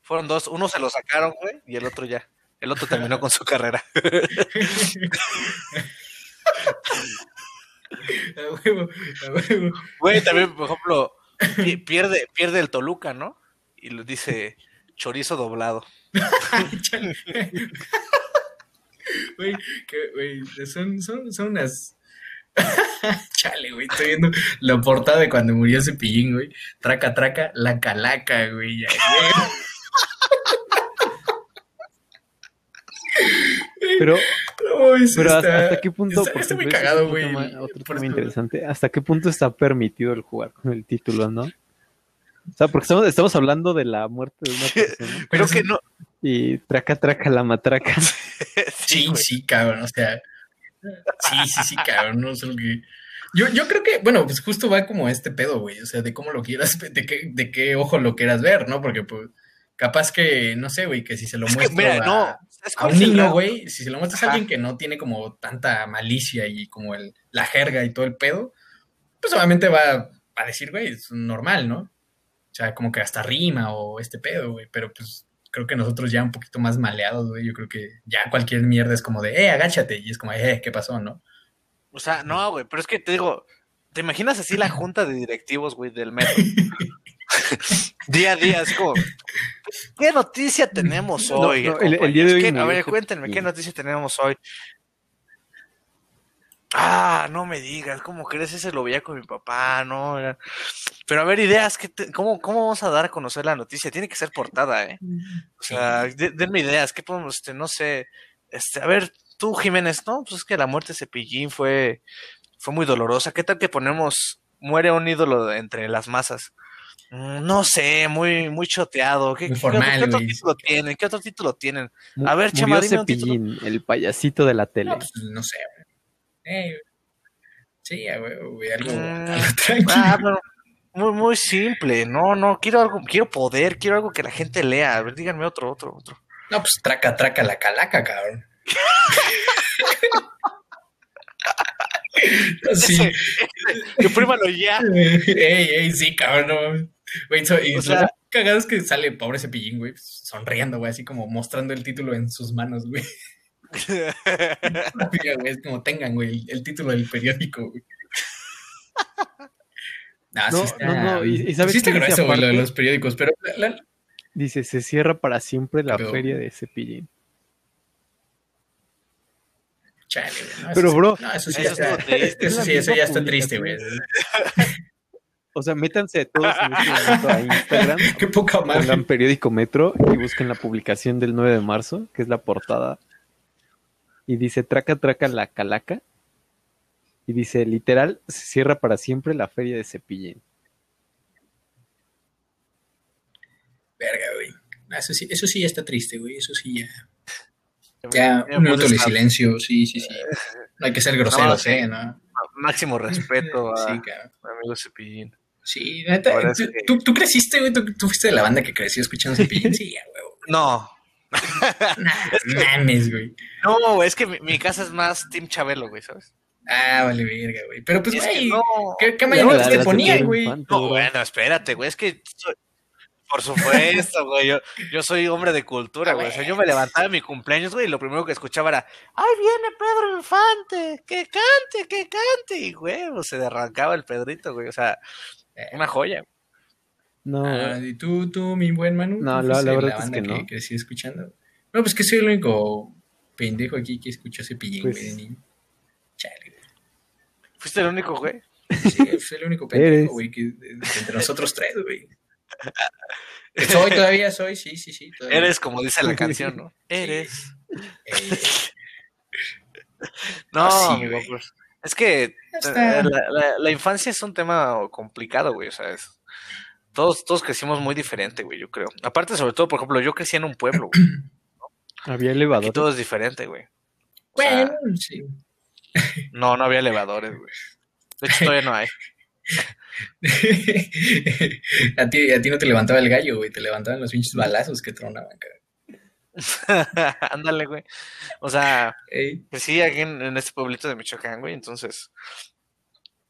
Fueron dos. Uno se lo sacaron, güey, y el otro ya. El otro terminó con su carrera. Güey, también, por ejemplo, pierde, pierde el Toluca, ¿no? Y lo dice, chorizo doblado. Güey, güey, son, son, son unas. Chale, güey, estoy viendo la portada de cuando murió Cepillín, güey. Traca, traca, la calaca, güey. Pero, pero hasta, qué punto. Está, muy cagado, güey. Otro tema interesante. ¿Hasta qué punto está permitido el jugar con el título, no? O sea, porque estamos, estamos hablando de la muerte de una persona. Creo que no. Y traca, traca, la matraca. sí, sí, cabrón. O sea, sí, sí, sí, cabrón. No sé que. Yo, yo creo que, bueno, pues justo va como este pedo, güey. O sea, de cómo lo quieras, de qué, de qué ojo lo quieras ver, ¿no? Porque, pues, capaz que, no sé, güey, que si se lo muestro a, a, un niño, güey, si se lo muestras a alguien que no tiene como tanta malicia y como el, la jerga y todo el pedo, pues obviamente va a decir, güey, es normal, ¿no? O sea, como que hasta rima o este pedo, güey. Pero pues creo que nosotros ya un poquito más maleados, güey. Yo creo que ya cualquier mierda es como de, eh, agáchate. Y es como, eh, ¿qué pasó, no? O sea, no, güey, pero es que te digo, ¿te imaginas así la junta de directivos, güey, del metro? día a día, es como, ¿qué noticia tenemos hoy? el, día de hoy a ver, cuéntenme, ¿qué noticia tenemos hoy? Ah, no me digas, ¿cómo crees? Ese lo veía con mi papá, ¿no? Pero a ver, ideas, cómo, ¿cómo vamos a dar a conocer la noticia? Tiene que ser portada, ¿eh? O sea, denme ideas, ¿qué podemos, este, no sé, este, a ver, tú, Jiménez, ¿no? Pues es que la muerte de Cepillín fue, fue muy dolorosa. ¿Qué tal que ponemos, muere un ídolo entre las masas? Mm, no sé, muy, muy choteado. ¿Qué, otro, título tienen? ¿Qué otro título tienen? A ver, Chema, dime Cepillín, el payasito de la tele. No, pues, no sé, sí, güey, algo, mm, ah, muy, muy simple. No, no, quiero algo, quiero poder, quiero algo que la gente lea. A ver, díganme otro, otro, otro. No, pues traca, traca la calaca, cabrón. sí. Imprímalo ya. Ey, ey, sí, cabrón. Güey, y o sea, cagados que sale pobre cepillín, güey, sonriendo, güey, así como mostrando el título en sus manos, güey. Es como tengan, güey, el, título del periódico, güey. no, no, no, y, sabes sí está grueso, güey, lo de los periódicos, pero... Dice, se cierra para siempre la feria de Cepillín. Chale, güey. pero, bro, eso sí, eso, eso, sí, eso ya está triste, güey. O sea, métanse todos en este momento a Instagram. Qué poca madre. Pongan periódico Metro y busquen la publicación del 9 de marzo, que es la portada y dice traca traca la calaca y dice literal se cierra para siempre la feria de Cepillín. Verga, güey. Eso sí, eso sí ya está triste, güey. Eso sí ya. Ya, un minuto de silencio, sí, sí, sí. No hay que ser groseros, ¿eh? ¿no? Máximo respeto a sí, amigo Cepillín. Sí, neta, ¿tú, ¿tú, creciste, güey? ¿Tú, fuiste de la banda que creció escuchando Cepillín? Sí, ya, güey. No, mames, güey. No, es que mi, casa es más Team Chabelo, güey, ¿sabes? Ah, vale, verga, güey. Pero pues, güey, ¿qué, qué te ponían, güey? No, bueno, espérate, güey, es que... Por supuesto, güey. Yo, yo soy hombre de cultura, güey. O sea, yo me levantaba en mi cumpleaños, güey, y lo primero que escuchaba era, ¡ay, viene Pedro Infante! ¡Que cante, que cante! Y, güey, se derrancaba el Pedrito, güey. O sea, una joya. No. Ah, ¿Y tú, tú, mi buen Manu? No, la, la verdad es que, no. Que crecí escuchando. No, pues que soy el único pendejo aquí que escuchó Cepillín, pues... güey, de niño. Chale, ¿Fuiste el único, güey? Sí, soy el único pendejo, güey, que, entre nosotros tres, güey. Soy todavía, soy, sí, sí, sí. Eres como dice la canción, ¿no? Eres. No, sí, pues, es que la, la, la, infancia es un tema complicado, güey, o sea, es, todos, todos crecimos muy diferente, güey, yo creo. Aparte, sobre todo, por ejemplo, yo crecí en un pueblo, güey. Había elevadores. todo es diferente, güey. bueno, sí. No, no había elevadores, güey. De hecho, todavía no hay. a, ti, a ti no te levantaba el gallo, güey. Te levantaban los pinches balazos que tronaban, cara. Ándale, güey. O sea, sí, aquí en, en, este pueblito de Michoacán, güey. Entonces,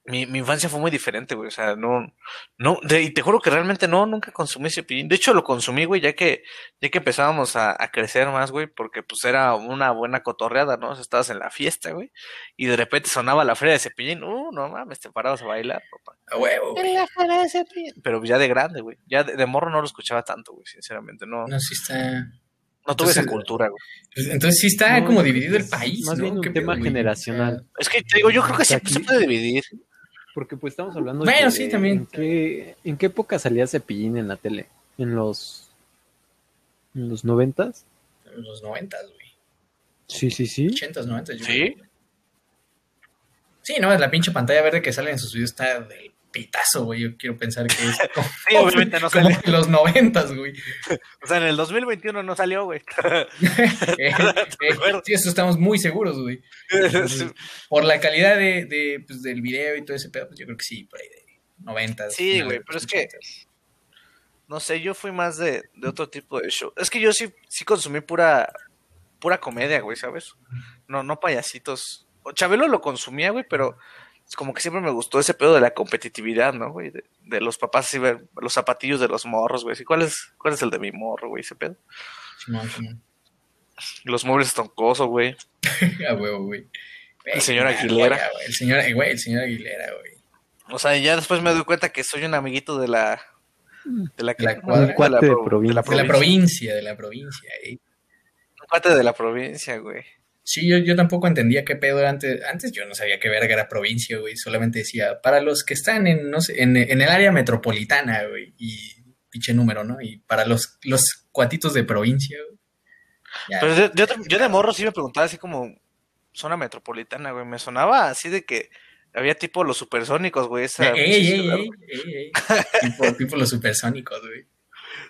mi, mi, infancia fue muy diferente, güey. O sea, no, no, y te juro que realmente no, nunca consumí cepillín. De hecho, lo consumí, güey, ya que, ya que empezábamos a, a crecer más, güey, porque pues era una buena cotorreada, ¿no? O sea, estabas en la fiesta, güey, y de repente sonaba la feria de cepillín. Uh, no mames, te parabas a bailar, papá. A huevo, la feria de cepillín. Pero ya de grande, güey. Ya de, morro no lo escuchaba tanto, güey, sinceramente. No, no, sí está. No tuve esa cultura, güey. Pues, entonces sí está como dividido el país. Más bien un tema generacional. Es que te digo, yo creo que sí se puede dividir. Porque pues estamos hablando de... Bueno, sí, también. ¿en qué, ¿En qué época salía Cepillín en la tele? ¿En los... ¿En los noventas? En los noventas, güey. Sí, sí, sí. Ochentas, noventas, yo ¿Sí? Sí, no, la pinche pantalla verde que sale en sus videos está del pitazo, güey. Yo quiero pensar que es como, sí, obviamente no como en los noventas, güey. O sea, en el 2021 no salió, güey. eh, eh, sí, eso estamos muy seguros, güey. por la calidad de, de, pues, del video y todo ese pedo, pues yo creo que sí, por ahí de noventas. Sí, güey, pero es que no sé, yo fui más de, de, otro tipo de show. Es que yo sí, sí consumí pura, pura comedia, güey, ¿sabes? No, no payasitos. Chabelo lo consumía, güey, pero como que siempre me gustó ese pedo de la competitividad, ¿no, güey? De, los papás, así ver los zapatillos de los morros, güey. ¿Cuál es, ¿Cuál es el de mi morro, güey? Ese pedo. Los muebles estoncosos, güey. A huevo, güey. El señor Aguilera. el señor, güey, el señor Aguilera, güey. O sea, ya después me doy cuenta que soy un amiguito de la... De la, la, cuadra, de la, de la, provincia. De la provincia, eh. Un cuate de la provincia, güey. Sí, yo, yo tampoco entendía qué pedo antes. Antes yo no sabía qué verga era provincia, güey. Solamente decía, para los que están en, no sé, en, en el área metropolitana, güey. Y pinche número, ¿no? Y para los, los cuatitos de provincia, güey. Pero yo, yo, de morro sí me preguntaba así como zona metropolitana, güey. Me sonaba así de que había tipo los supersónicos, güey. Esa ey, ey, ey, tipo los supersónicos, güey.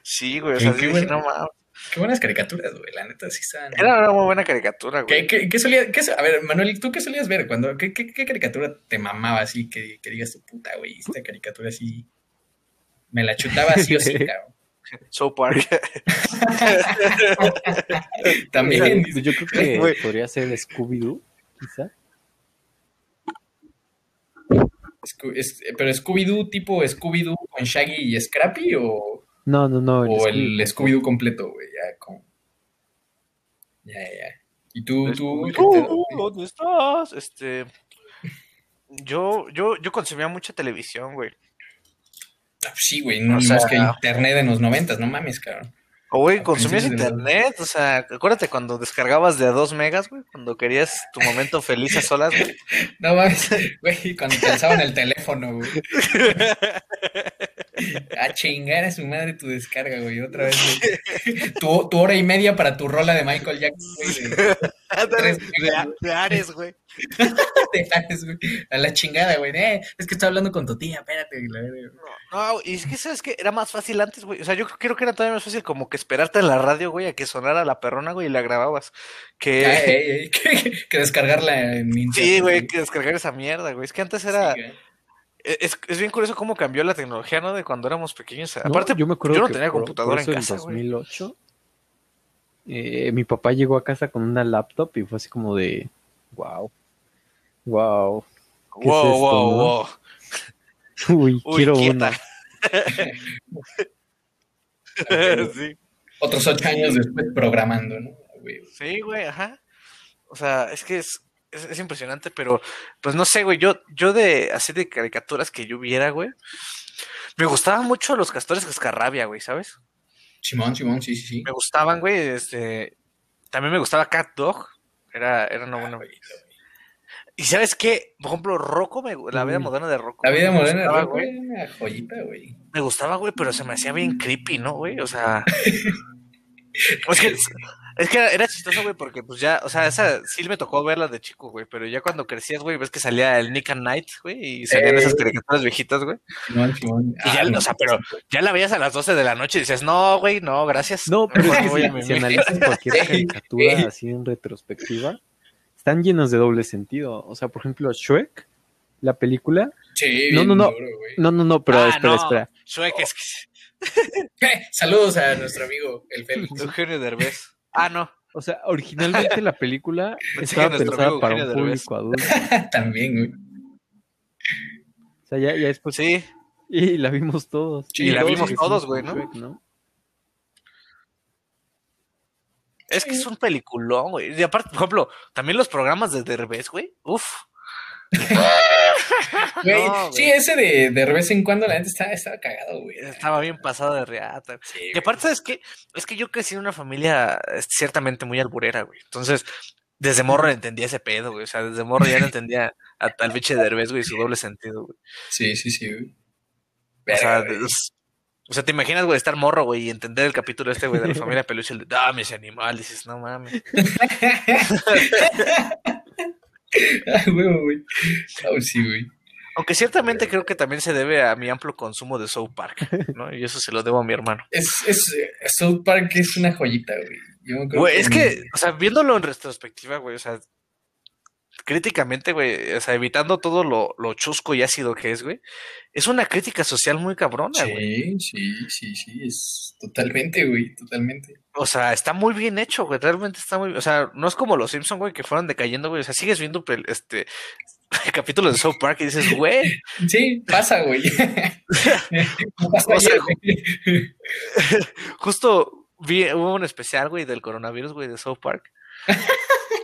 Sí, güey. O sea, sí, no mames. Qué buenas caricaturas, güey. La neta sí están. Era una muy buena caricatura, güey. ¿Qué, qué, solía, qué, a ver, Manuel, ¿tú qué solías ver? cuando ¿Qué, qué, caricatura te mamaba así? Que, que digas tu puta, güey. Esta caricatura así. Me la chutaba así o sí, cabrón. So Park. También. Yo creo que podría ser Scooby-Doo, quizá. pero Scooby-Doo tipo Scooby-Doo con Shaggy y Scrappy o no, no, no. o el Scooby-Doo completo, güey. Ya, como... Ya, ya. ¿Y tú, tú? ¿Dónde estás? Este. Yo, yo, yo consumía mucha televisión, güey. Ah, sí, güey. No, o sea, que internet en los noventas, no mames, cabrón. O, güey, consumías internet, o sea, acuérdate cuando descargabas de a dos megas, güey, cuando querías tu momento feliz a solas, güey. No mames, güey, cuando pensaban el teléfono, güey. A chingar a su madre tu descarga, güey, otra vez, güey. Tu, tu hora y media para tu rola de Michael Jackson, güey. De, Ares, güey. de Ares, güey. A la chingada, güey. Eh, es que estoy hablando con tu tía, espérate. No, no, y es que, ¿sabes que Era más fácil antes, güey. O sea, yo creo que era todavía más fácil como que esperarte en la radio, güey, a que sonara la perrona, güey, y la grababas. Que, Ay, que, descargarla en internet. Sí, güey, que descargar esa mierda, güey. Es que antes era... es, es, bien curioso cómo cambió la tecnología, ¿no? De cuando éramos pequeños. Aparte, yo, me acuerdo yo no tenía computadora en casa. En 2008, eh, mi papá llegó a casa con una laptop y fue así como de, wow, wow. Wow, wow, wow. Uy, quiero una. sí. Otros ocho años después programando, ¿no? Sí, güey, ajá. O sea, es que es, es, impresionante, pero pues no sé, güey, yo, yo de así de caricaturas que yo viera, güey, me gustaban mucho los castores cascarrabia, güey, ¿sabes? Simón, Simón, sí, sí, sí. Me gustaban, güey, este, también me gustaba Cat Dog, era, era una buena... Y sabes qué, por ejemplo, Rocco, me, la vida moderna de Rocco. La vida moderna de Rocco, güey, una joyita, güey. Me gustaba, güey, pero se me hacía bien creepy, ¿no, güey? O sea... es que es que era, chistoso, güey, porque pues ya, o sea, esa sí me tocó verla de chico, güey, pero ya cuando crecías, güey, ves que salía el Nick and Night, güey, y salían esas caricaturas viejitas, güey. No, y ya, o sea, pero ya la veías a las 12 de la noche y dices, no, güey, no, gracias. No, pero si, analizas cualquier caricatura así en retrospectiva, están llenos de doble sentido. O sea, por ejemplo, Shrek, la película. Sí, no, no, no, no, no, no, pero ah, espera, espera. Shrek es Saludos a nuestro amigo, el Félix. Eugenio Derbez. Ah, no. O sea, originalmente la película estaba pensada para un público adulto. También, güey. sea, ya, ya después. Sí. Y la vimos todos. Sí, y la vimos todos, güey, ¿no? Es que es un peliculón, güey. Y aparte, por ejemplo, también los programas de Derbez, güey. Uf. sí, ese de, de vez en cuando la gente estaba, estaba cagado, güey. Estaba bien pasado de reata. y aparte, ¿sabes qué? Es que yo crecí en una familia este, ciertamente muy alburera, güey. Entonces, desde morro entendía ese pedo, güey. O sea, desde morro ya no entendía a tal biche de Derbez, güey, su doble sentido, güey. Sí, sí, sí, güey. O sea, o sea, te imaginas, güey, estar morro, güey, y entender el capítulo este, güey, de la familia peluche, el de, dame ese animal, dices, no mames. güey. sí, güey. Aunque ciertamente creo que también se debe a mi amplio consumo de South Park, ¿no? Y eso se lo debo a mi hermano. Es, es, South Park es una joyita, güey. Güey, es que, o sea, viéndolo en retrospectiva, güey, o sea, críticamente, güey, o sea, evitando todo lo, lo, chusco y ácido que es, güey, es una crítica social muy cabrona, güey. Sí, sí, sí, sí, es totalmente, güey, totalmente. O sea, está muy bien hecho, güey, realmente está muy, o sea, no es como los Simpsons, güey, que fueron decayendo, güey, o sea, sigues viendo este capítulos de South Park y dices, güey. Sí, pasa, güey. pasa o sea, justo vi, hubo un especial, güey, del coronavirus, güey, de South Park.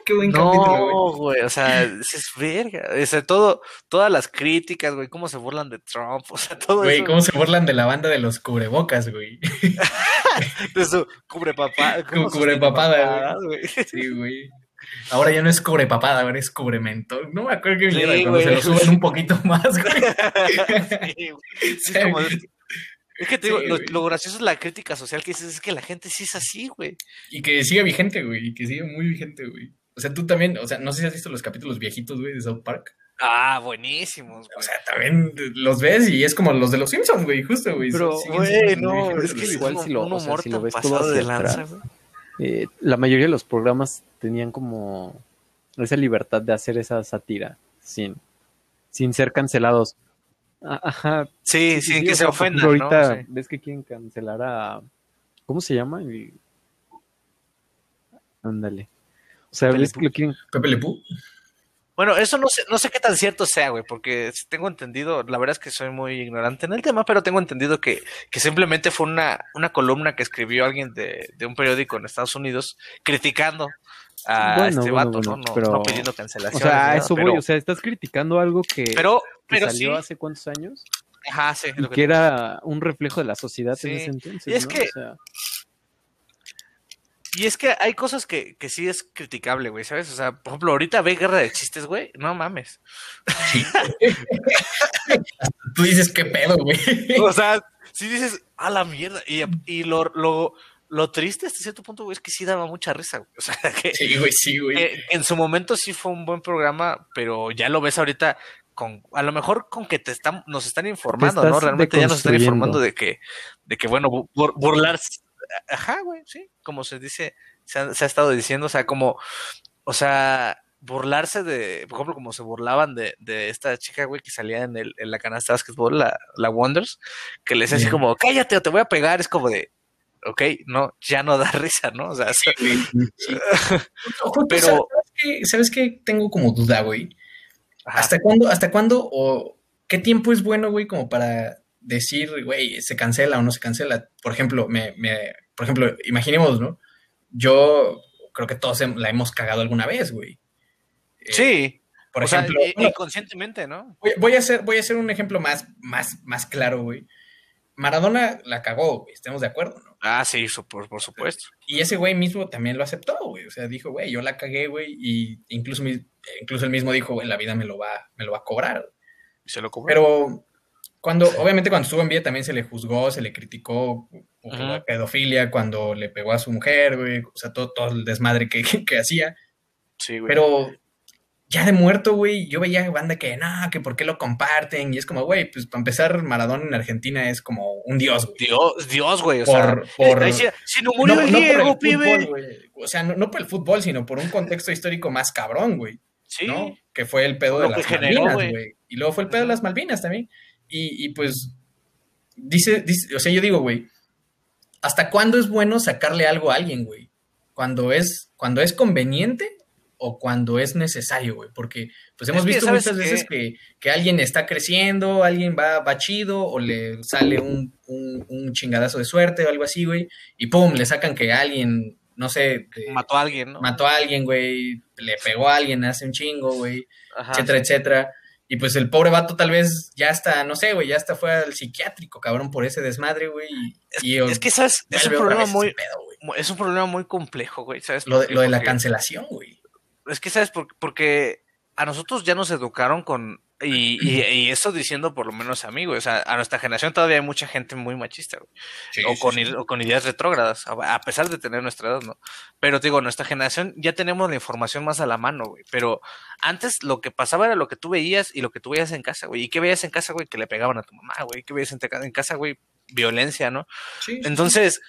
Qué buen no, güey. O sea, es verga. O sea, todo, todas las críticas, güey, cómo se burlan de Trump, o sea, todo güey, cómo se burlan de la banda de los cubrebocas, güey. de su cubrepapada. Cubrepapada, güey. Sí, güey. Ahora ya no es cubrepapada, ahora es cubrementón. No me acuerdo que sí, cuando se lo suben un poquito más, güey. sí, güey. Es, como, es que te digo, lo, gracioso es la crítica social que dices, es que la gente sí es así, güey. Y que sigue vigente, güey, y que sigue muy vigente, güey. O sea, tú también, o sea, no sé si has visto los capítulos viejitos, güey, de South Park. Ah, buenísimos, güey. O sea, también los ves y es como los de los Simpsons, güey, justo, güey. Pero, güey, no, es que igual si lo, o sea, si lo ves todo de lanza, eh, la mayoría de los programas tenían como esa libertad de hacer esa sátira sin, sin ser cancelados. Ah, ajá. Sí, sin que se ofendan, Ahorita ves que quieren cancelar a... ¿Cómo se llama? Ándale. O sea, ¿ves que lo quieren... Pepe Lepú. Bueno, eso no sé, no sé qué tan cierto sea, güey, porque tengo entendido, la verdad es que soy muy ignorante en el tema, pero tengo entendido que, que simplemente fue una, una columna que escribió alguien de, de un periódico en Estados Unidos criticando a este vato, ¿no? No, pidiendo cancelación. O sea, eso voy, o sea, estás criticando algo que, pero, pero salió hace cuántos años. Ajá, sí. Y que, era un reflejo de la sociedad en ese entonces. Y es que, y es que hay cosas que, que sí es criticable, güey, ¿sabes? O sea, por ejemplo, ahorita ve guerra de chistes, güey. No mames. Tú dices, ¿qué pedo, güey? O sea, sí dices, a la mierda. Y, y lo, lo, lo, triste hasta cierto punto, güey, es que sí daba mucha risa, güey. O sea, que. Sí, güey, sí, güey. en su momento sí fue un buen programa, pero ya lo ves ahorita con, a lo mejor con que te están, nos están informando, ¿no? Realmente ya nos están informando de que, de que bueno, burlarse Ajá, güey, sí, como se dice, se ha, estado diciendo, o sea, como, o sea, burlarse de, por ejemplo, como se burlaban de, de esta chica, güey, que salía en, el, en la canasta de básquetbol, la, la Wonders, que le decía así como, cállate o te voy a pegar, es como de, ok, no, ya no da risa, ¿no? O sea, pero... ¿Sabes qué? Tengo como duda, güey. ¿Hasta cuándo, hasta cuándo o qué tiempo es bueno, güey, como para decir, güey, se cancela o no se cancela? Por ejemplo, me, me por ejemplo, imaginemos, ¿no? Yo creo que todos la hemos cagado alguna vez, güey. Eh, sí. Por ejemplo, inconscientemente, ¿no? Voy, a hacer, voy a hacer un ejemplo más, más, más claro, güey. Maradona la cagó, güey, estemos de acuerdo, ¿no? Ah, sí, por, por supuesto. Y ese güey mismo también lo aceptó, güey. O sea, dijo, güey, yo la cagué, güey, y incluso, incluso él mismo dijo, güey, la vida me lo va, me lo va a cobrar. Se lo cobró. Pero cuando, obviamente cuando estuvo en vida también se le juzgó, se le criticó por pedofilia, cuando le pegó a su mujer, güey, o sea, todo, todo el desmadre que, que, hacía. Sí, güey. Pero ya de muerto, güey, yo veía banda que, no, que por qué lo comparten, y es como, güey, pues para empezar, Maradona en Argentina es como un dios, güey. Dios, Dios, güey, o sea, si no murió no, pibe. o sea, no, por el fútbol, sino por un contexto histórico más cabrón, güey. Sí. ¿no? Que fue el pedo de las Malvinas, güey. Y luego fue el pedo de las Malvinas también. Y, pues, dice, dice, o sea, yo digo, güey, ¿hasta cuándo es bueno sacarle algo a alguien, güey? ¿Cuando es, cuando es conveniente o cuando es necesario, güey, porque pues hemos visto muchas veces que, que, alguien está creciendo, alguien va, va chido o le sale un, un, chingadazo de suerte o algo así, güey, y pum, le sacan que alguien, no sé, mató a alguien, ¿no? Mató a alguien, güey, le pegó a alguien hace un chingo, güey, etcétera, etcétera. Y pues el pobre vato tal vez ya está, no sé, güey, ya está fuera del psiquiátrico, cabrón, por ese desmadre, güey. es, que, ¿sabes? Es un problema muy... es un problema muy complejo, güey, ¿sabes? Lo de, lo de la cancelación, güey. Es que, ¿sabes? Porque a nosotros ya nos educaron con y, y, eso diciendo por lo menos a mí, güey. O sea, a nuestra generación todavía hay mucha gente muy machista, güey. o, con, o con ideas retrógradas, a pesar de tener nuestra edad, ¿no? Pero digo, nuestra generación ya tenemos la información más a la mano, güey. Pero antes lo que pasaba era lo que tú veías y lo que tú veías en casa, güey. ¿Y qué veías en casa, güey? Que le pegaban a tu mamá, güey. ¿Qué veías en, casa, güey? Violencia, ¿no? Entonces,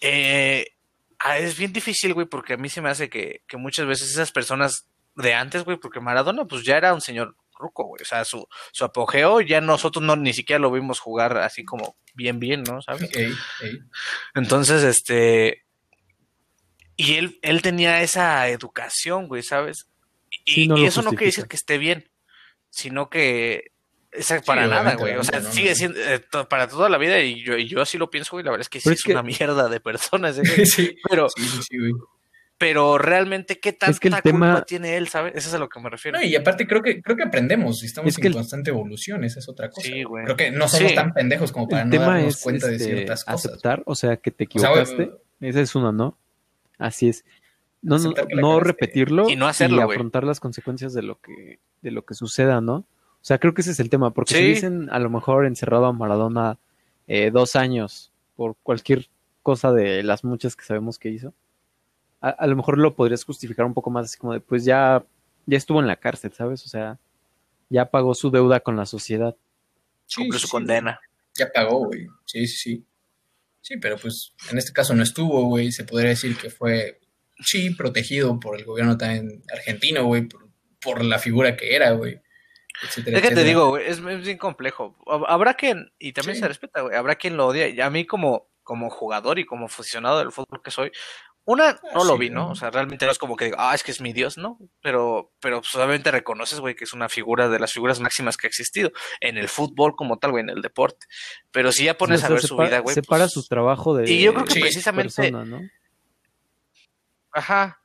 eh, ah, es bien difícil, güey, porque a mí se me hace que, que muchas veces esas personas de antes, güey, porque Maradona, pues ya era un señor ruco, güey. O sea, su, su apogeo ya nosotros no ni siquiera lo vimos jugar así como bien, bien, ¿no? ¿Sabes? Entonces, este. Y él, él tenía esa educación, güey, ¿sabes? Y, eso no quiere decir que esté bien, sino que es para nada, güey. O sea, sigue siendo eh, para toda la vida y yo, y yo así lo pienso, güey. La verdad es que sí es, una mierda de personas. ¿eh? sí, pero, sí, sí, güey pero realmente qué tanta es culpa tiene él, ¿sabes? Eso es a lo que me refiero. No, y aparte creo que creo que aprendemos, estamos en constante evolución, esa es otra cosa. Sí, güey. Creo que no somos tan pendejos como para no darnos cuenta de este, ciertas cosas. Aceptar, o sea, que te equivocaste, esa es una, ¿no? Así es. No, no, no repetirlo y no hacerlo, y afrontar las consecuencias de lo que de lo que suceda, ¿no? O sea, creo que ese es el tema, porque si dicen a lo mejor encerrado a Maradona eh, dos años por cualquier cosa de las muchas que sabemos que hizo, a, lo mejor lo podrías justificar un poco más así como de, pues ya, ya estuvo en la cárcel, ¿sabes? O sea, ya pagó su deuda con la sociedad. Cumplió su condena. Ya pagó, güey. Sí, sí, sí. Sí, pero pues en este caso no estuvo, güey. Se podría decir que fue, sí, protegido por el gobierno también argentino, güey, por, la figura que era, güey. es que te digo, güey, es, bien complejo. Habrá quien, y también se respeta, güey, habrá quien lo odia. Y a mí como, como jugador y como aficionado del fútbol que soy, una, ah, no lo vi, ¿no? O sea, realmente no es como que digo, ah, es que es mi Dios, ¿no? Pero, pero solamente pues, reconoces, güey, que es una figura de las figuras máximas que ha existido en el fútbol como tal, güey, en el deporte. Pero si ya pones a ver su vida, güey. Separa pues su trabajo de. Y yo creo que precisamente. ¿no? Ajá.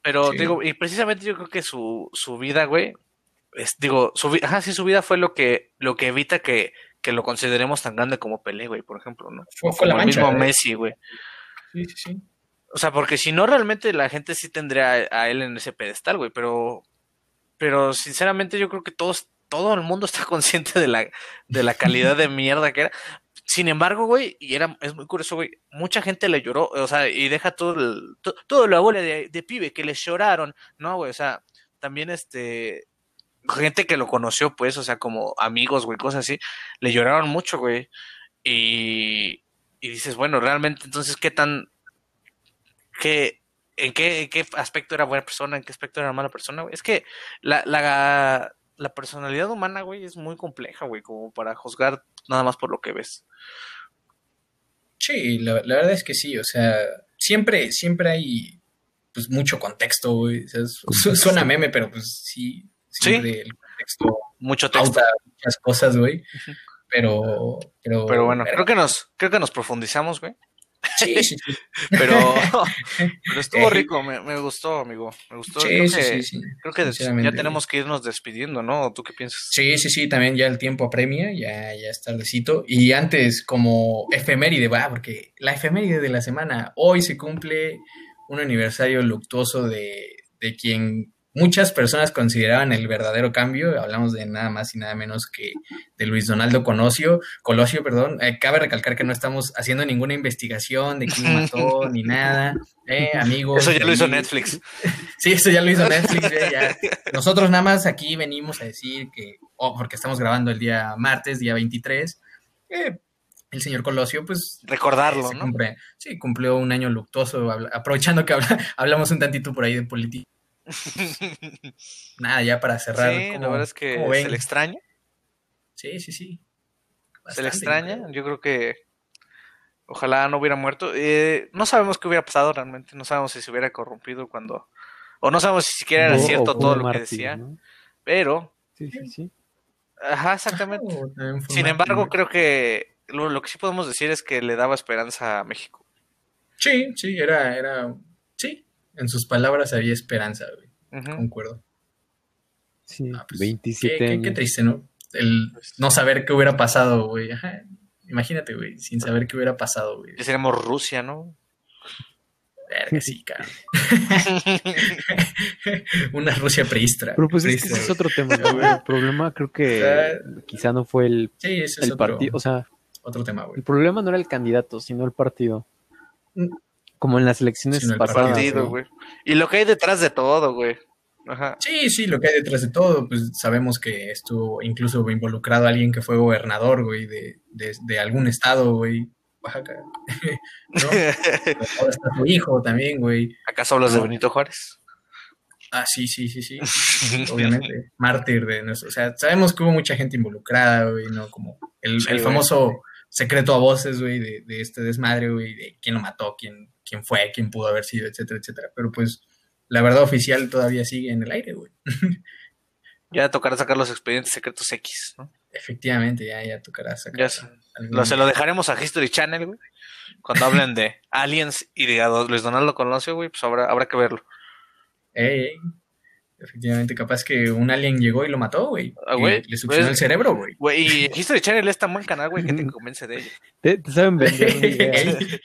Pero digo, y precisamente yo creo que su, su vida, güey, es, digo, su, ajá, sí, su vida fue lo que, lo que evita que, que lo consideremos tan grande como Pelé, güey, por ejemplo, ¿no? Fue, fue la el mismo Messi, güey. Sí, sí, sí. O sea, porque si no, realmente la gente sí tendría a, él en ese pedestal, güey. Pero, pero sinceramente yo creo que todos, todo el mundo está consciente de la, de la calidad de mierda que era. Sin embargo, güey, y era, es muy curioso, güey, mucha gente le lloró, o sea, y deja todo el, todo lo abuelo de, de pibe que le lloraron, ¿no, güey? O sea, también este, gente que lo conoció, pues, o sea, como amigos, güey, cosas así, le lloraron mucho, güey. Y, y dices, bueno, realmente, entonces, ¿qué tan, que en qué, qué aspecto era buena persona, en qué aspecto era mala persona, güey. Es que la, la, la personalidad humana, güey, es muy compleja, güey, como para juzgar nada más por lo que ves. Sí, la, verdad es que sí, o sea, siempre, siempre hay pues mucho contexto, güey. suena meme, pero pues sí, siempre el contexto mucho texto. muchas cosas, güey. Pero, pero, pero bueno, creo que nos, creo que nos profundizamos, güey. Sí, sí, Pero, pero estuvo rico, me, gustó, amigo. Me gustó. Sí, creo sí, sí, Creo que ya tenemos que irnos despidiendo, ¿no? ¿Tú qué piensas? Sí, sí, sí, también ya el tiempo apremia, ya, ya es tardecito. Y antes, como efeméride, va, porque la efeméride de la semana, hoy se cumple un aniversario luctuoso de, de quien muchas personas consideraban el verdadero cambio, hablamos de nada más y nada menos que de Luis Donaldo Colosio, Colosio, perdón, eh, cabe recalcar que no estamos haciendo ninguna investigación de quién mató ni nada, eh, amigos. Eso ya lo hizo Netflix. sí, eso ya lo hizo Netflix, eh, Nosotros nada más aquí venimos a decir que, oh, porque estamos grabando el día martes, día 23, el señor Colosio, pues... Recordarlo, ¿no? sí, cumplió un año luctuoso, aprovechando que hablamos un tantito por ahí de política Nada, ya para cerrar. Sí, la verdad es que se le extraña. Sí, sí, sí. se le extraña. Yo creo que ojalá no hubiera muerto. Eh, no sabemos qué hubiera pasado realmente. No sabemos si se hubiera corrompido cuando, O no sabemos si siquiera era cierto todo lo que decía. Pero. Sí, sí, sí. Ajá, exactamente. Sin embargo, creo que lo, que sí podemos decir es que le daba esperanza a México. Sí, sí, era, era, sí, en sus palabras había esperanza, güey. Concuerdo. Sí, 27 ah, pues, qué, triste, ¿no? El pues no saber qué hubiera pasado, güey. Imagínate, güey, sin saber qué hubiera pasado, güey. Ya seríamos Rusia, ¿no? Verga, sí, cara. Una Rusia prehistra. Pero pues ese es otro tema, El problema creo que quizá no fue el, el partido, o sea, otro tema, güey. El problema no era el candidato, sino el partido. Como en las elecciones pasadas. güey. Y lo que hay detrás de todo, güey. Ajá. Sí, sí, lo que hay detrás de todo, pues sabemos que estuvo incluso involucrado alguien que fue gobernador, güey, de, de, algún estado, güey, Oaxaca. ¿No? Ahora está su hijo también, güey. ¿Acaso hablas de Benito Juárez? Ah, sí, sí, sí, sí. Obviamente. Mártir de nuestro. O sea, sabemos que hubo mucha gente involucrada, güey, ¿no? Como el, el famoso secreto a voces, güey, de, de, este desmadre, güey, de quién lo mató, quién, quién fue, quién pudo haber sido, etcétera, etcétera. Pero pues la verdad oficial todavía sigue en el aire, güey. Ya tocará sacar los expedientes secretos X, ¿no? Efectivamente, ya, ya tocará sacar. Ya se lo dejaremos a History Channel, güey. Cuando hablen de aliens y de Luis Donaldo Colosio, güey, pues habrá, habrá que verlo. Ey, ey. Efectivamente, capaz que un alien llegó y lo mató, güey. Ah, güey. Le succionó el cerebro, güey. Güey, y History Channel es tan buen canal, güey, que te convence de ello. Te, saben vender.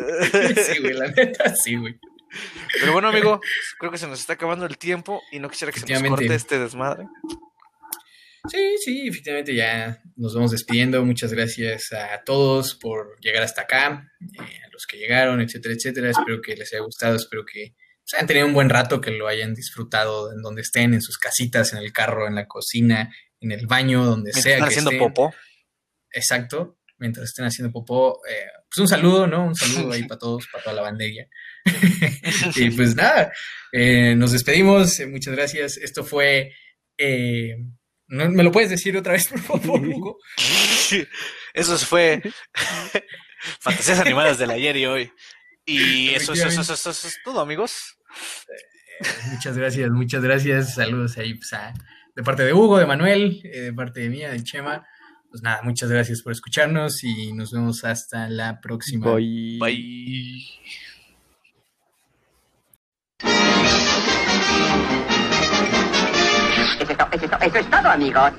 sí, güey, la neta, sí, güey. Pero bueno, amigo, creo que se nos está acabando el tiempo y no quisiera que se nos corte este desmadre. Sí, sí, efectivamente ya nos vamos despidiendo. Muchas gracias a todos por llegar hasta acá, eh, a los que llegaron, etcétera, etcétera. Espero que les haya gustado, espero que pues, hayan tenido un buen rato, que lo hayan disfrutado en donde estén, en sus casitas, en el carro, en la cocina, en el baño, donde sea. Están haciendo popó. Exacto, mientras estén haciendo popó. Eh, pues un saludo, ¿no? Un saludo ahí para todos, para toda la bandera. y pues nada, eh, nos despedimos. Eh, muchas gracias. Esto fue. ¿Me lo puedes decir otra vez, por favor, Hugo? Eso fue Fantasías Animadas del ayer y hoy. Y eso, eso, eso, eso, es todo, amigos. Muchas gracias, muchas gracias. Saludos ahí pues, de parte de Hugo, de Manuel, eh, de parte de mía, de Chema. Pues nada, muchas gracias por escucharnos y nos vemos hasta la próxima. Bye. Bye. Eso es, todo, eso es todo, amigos.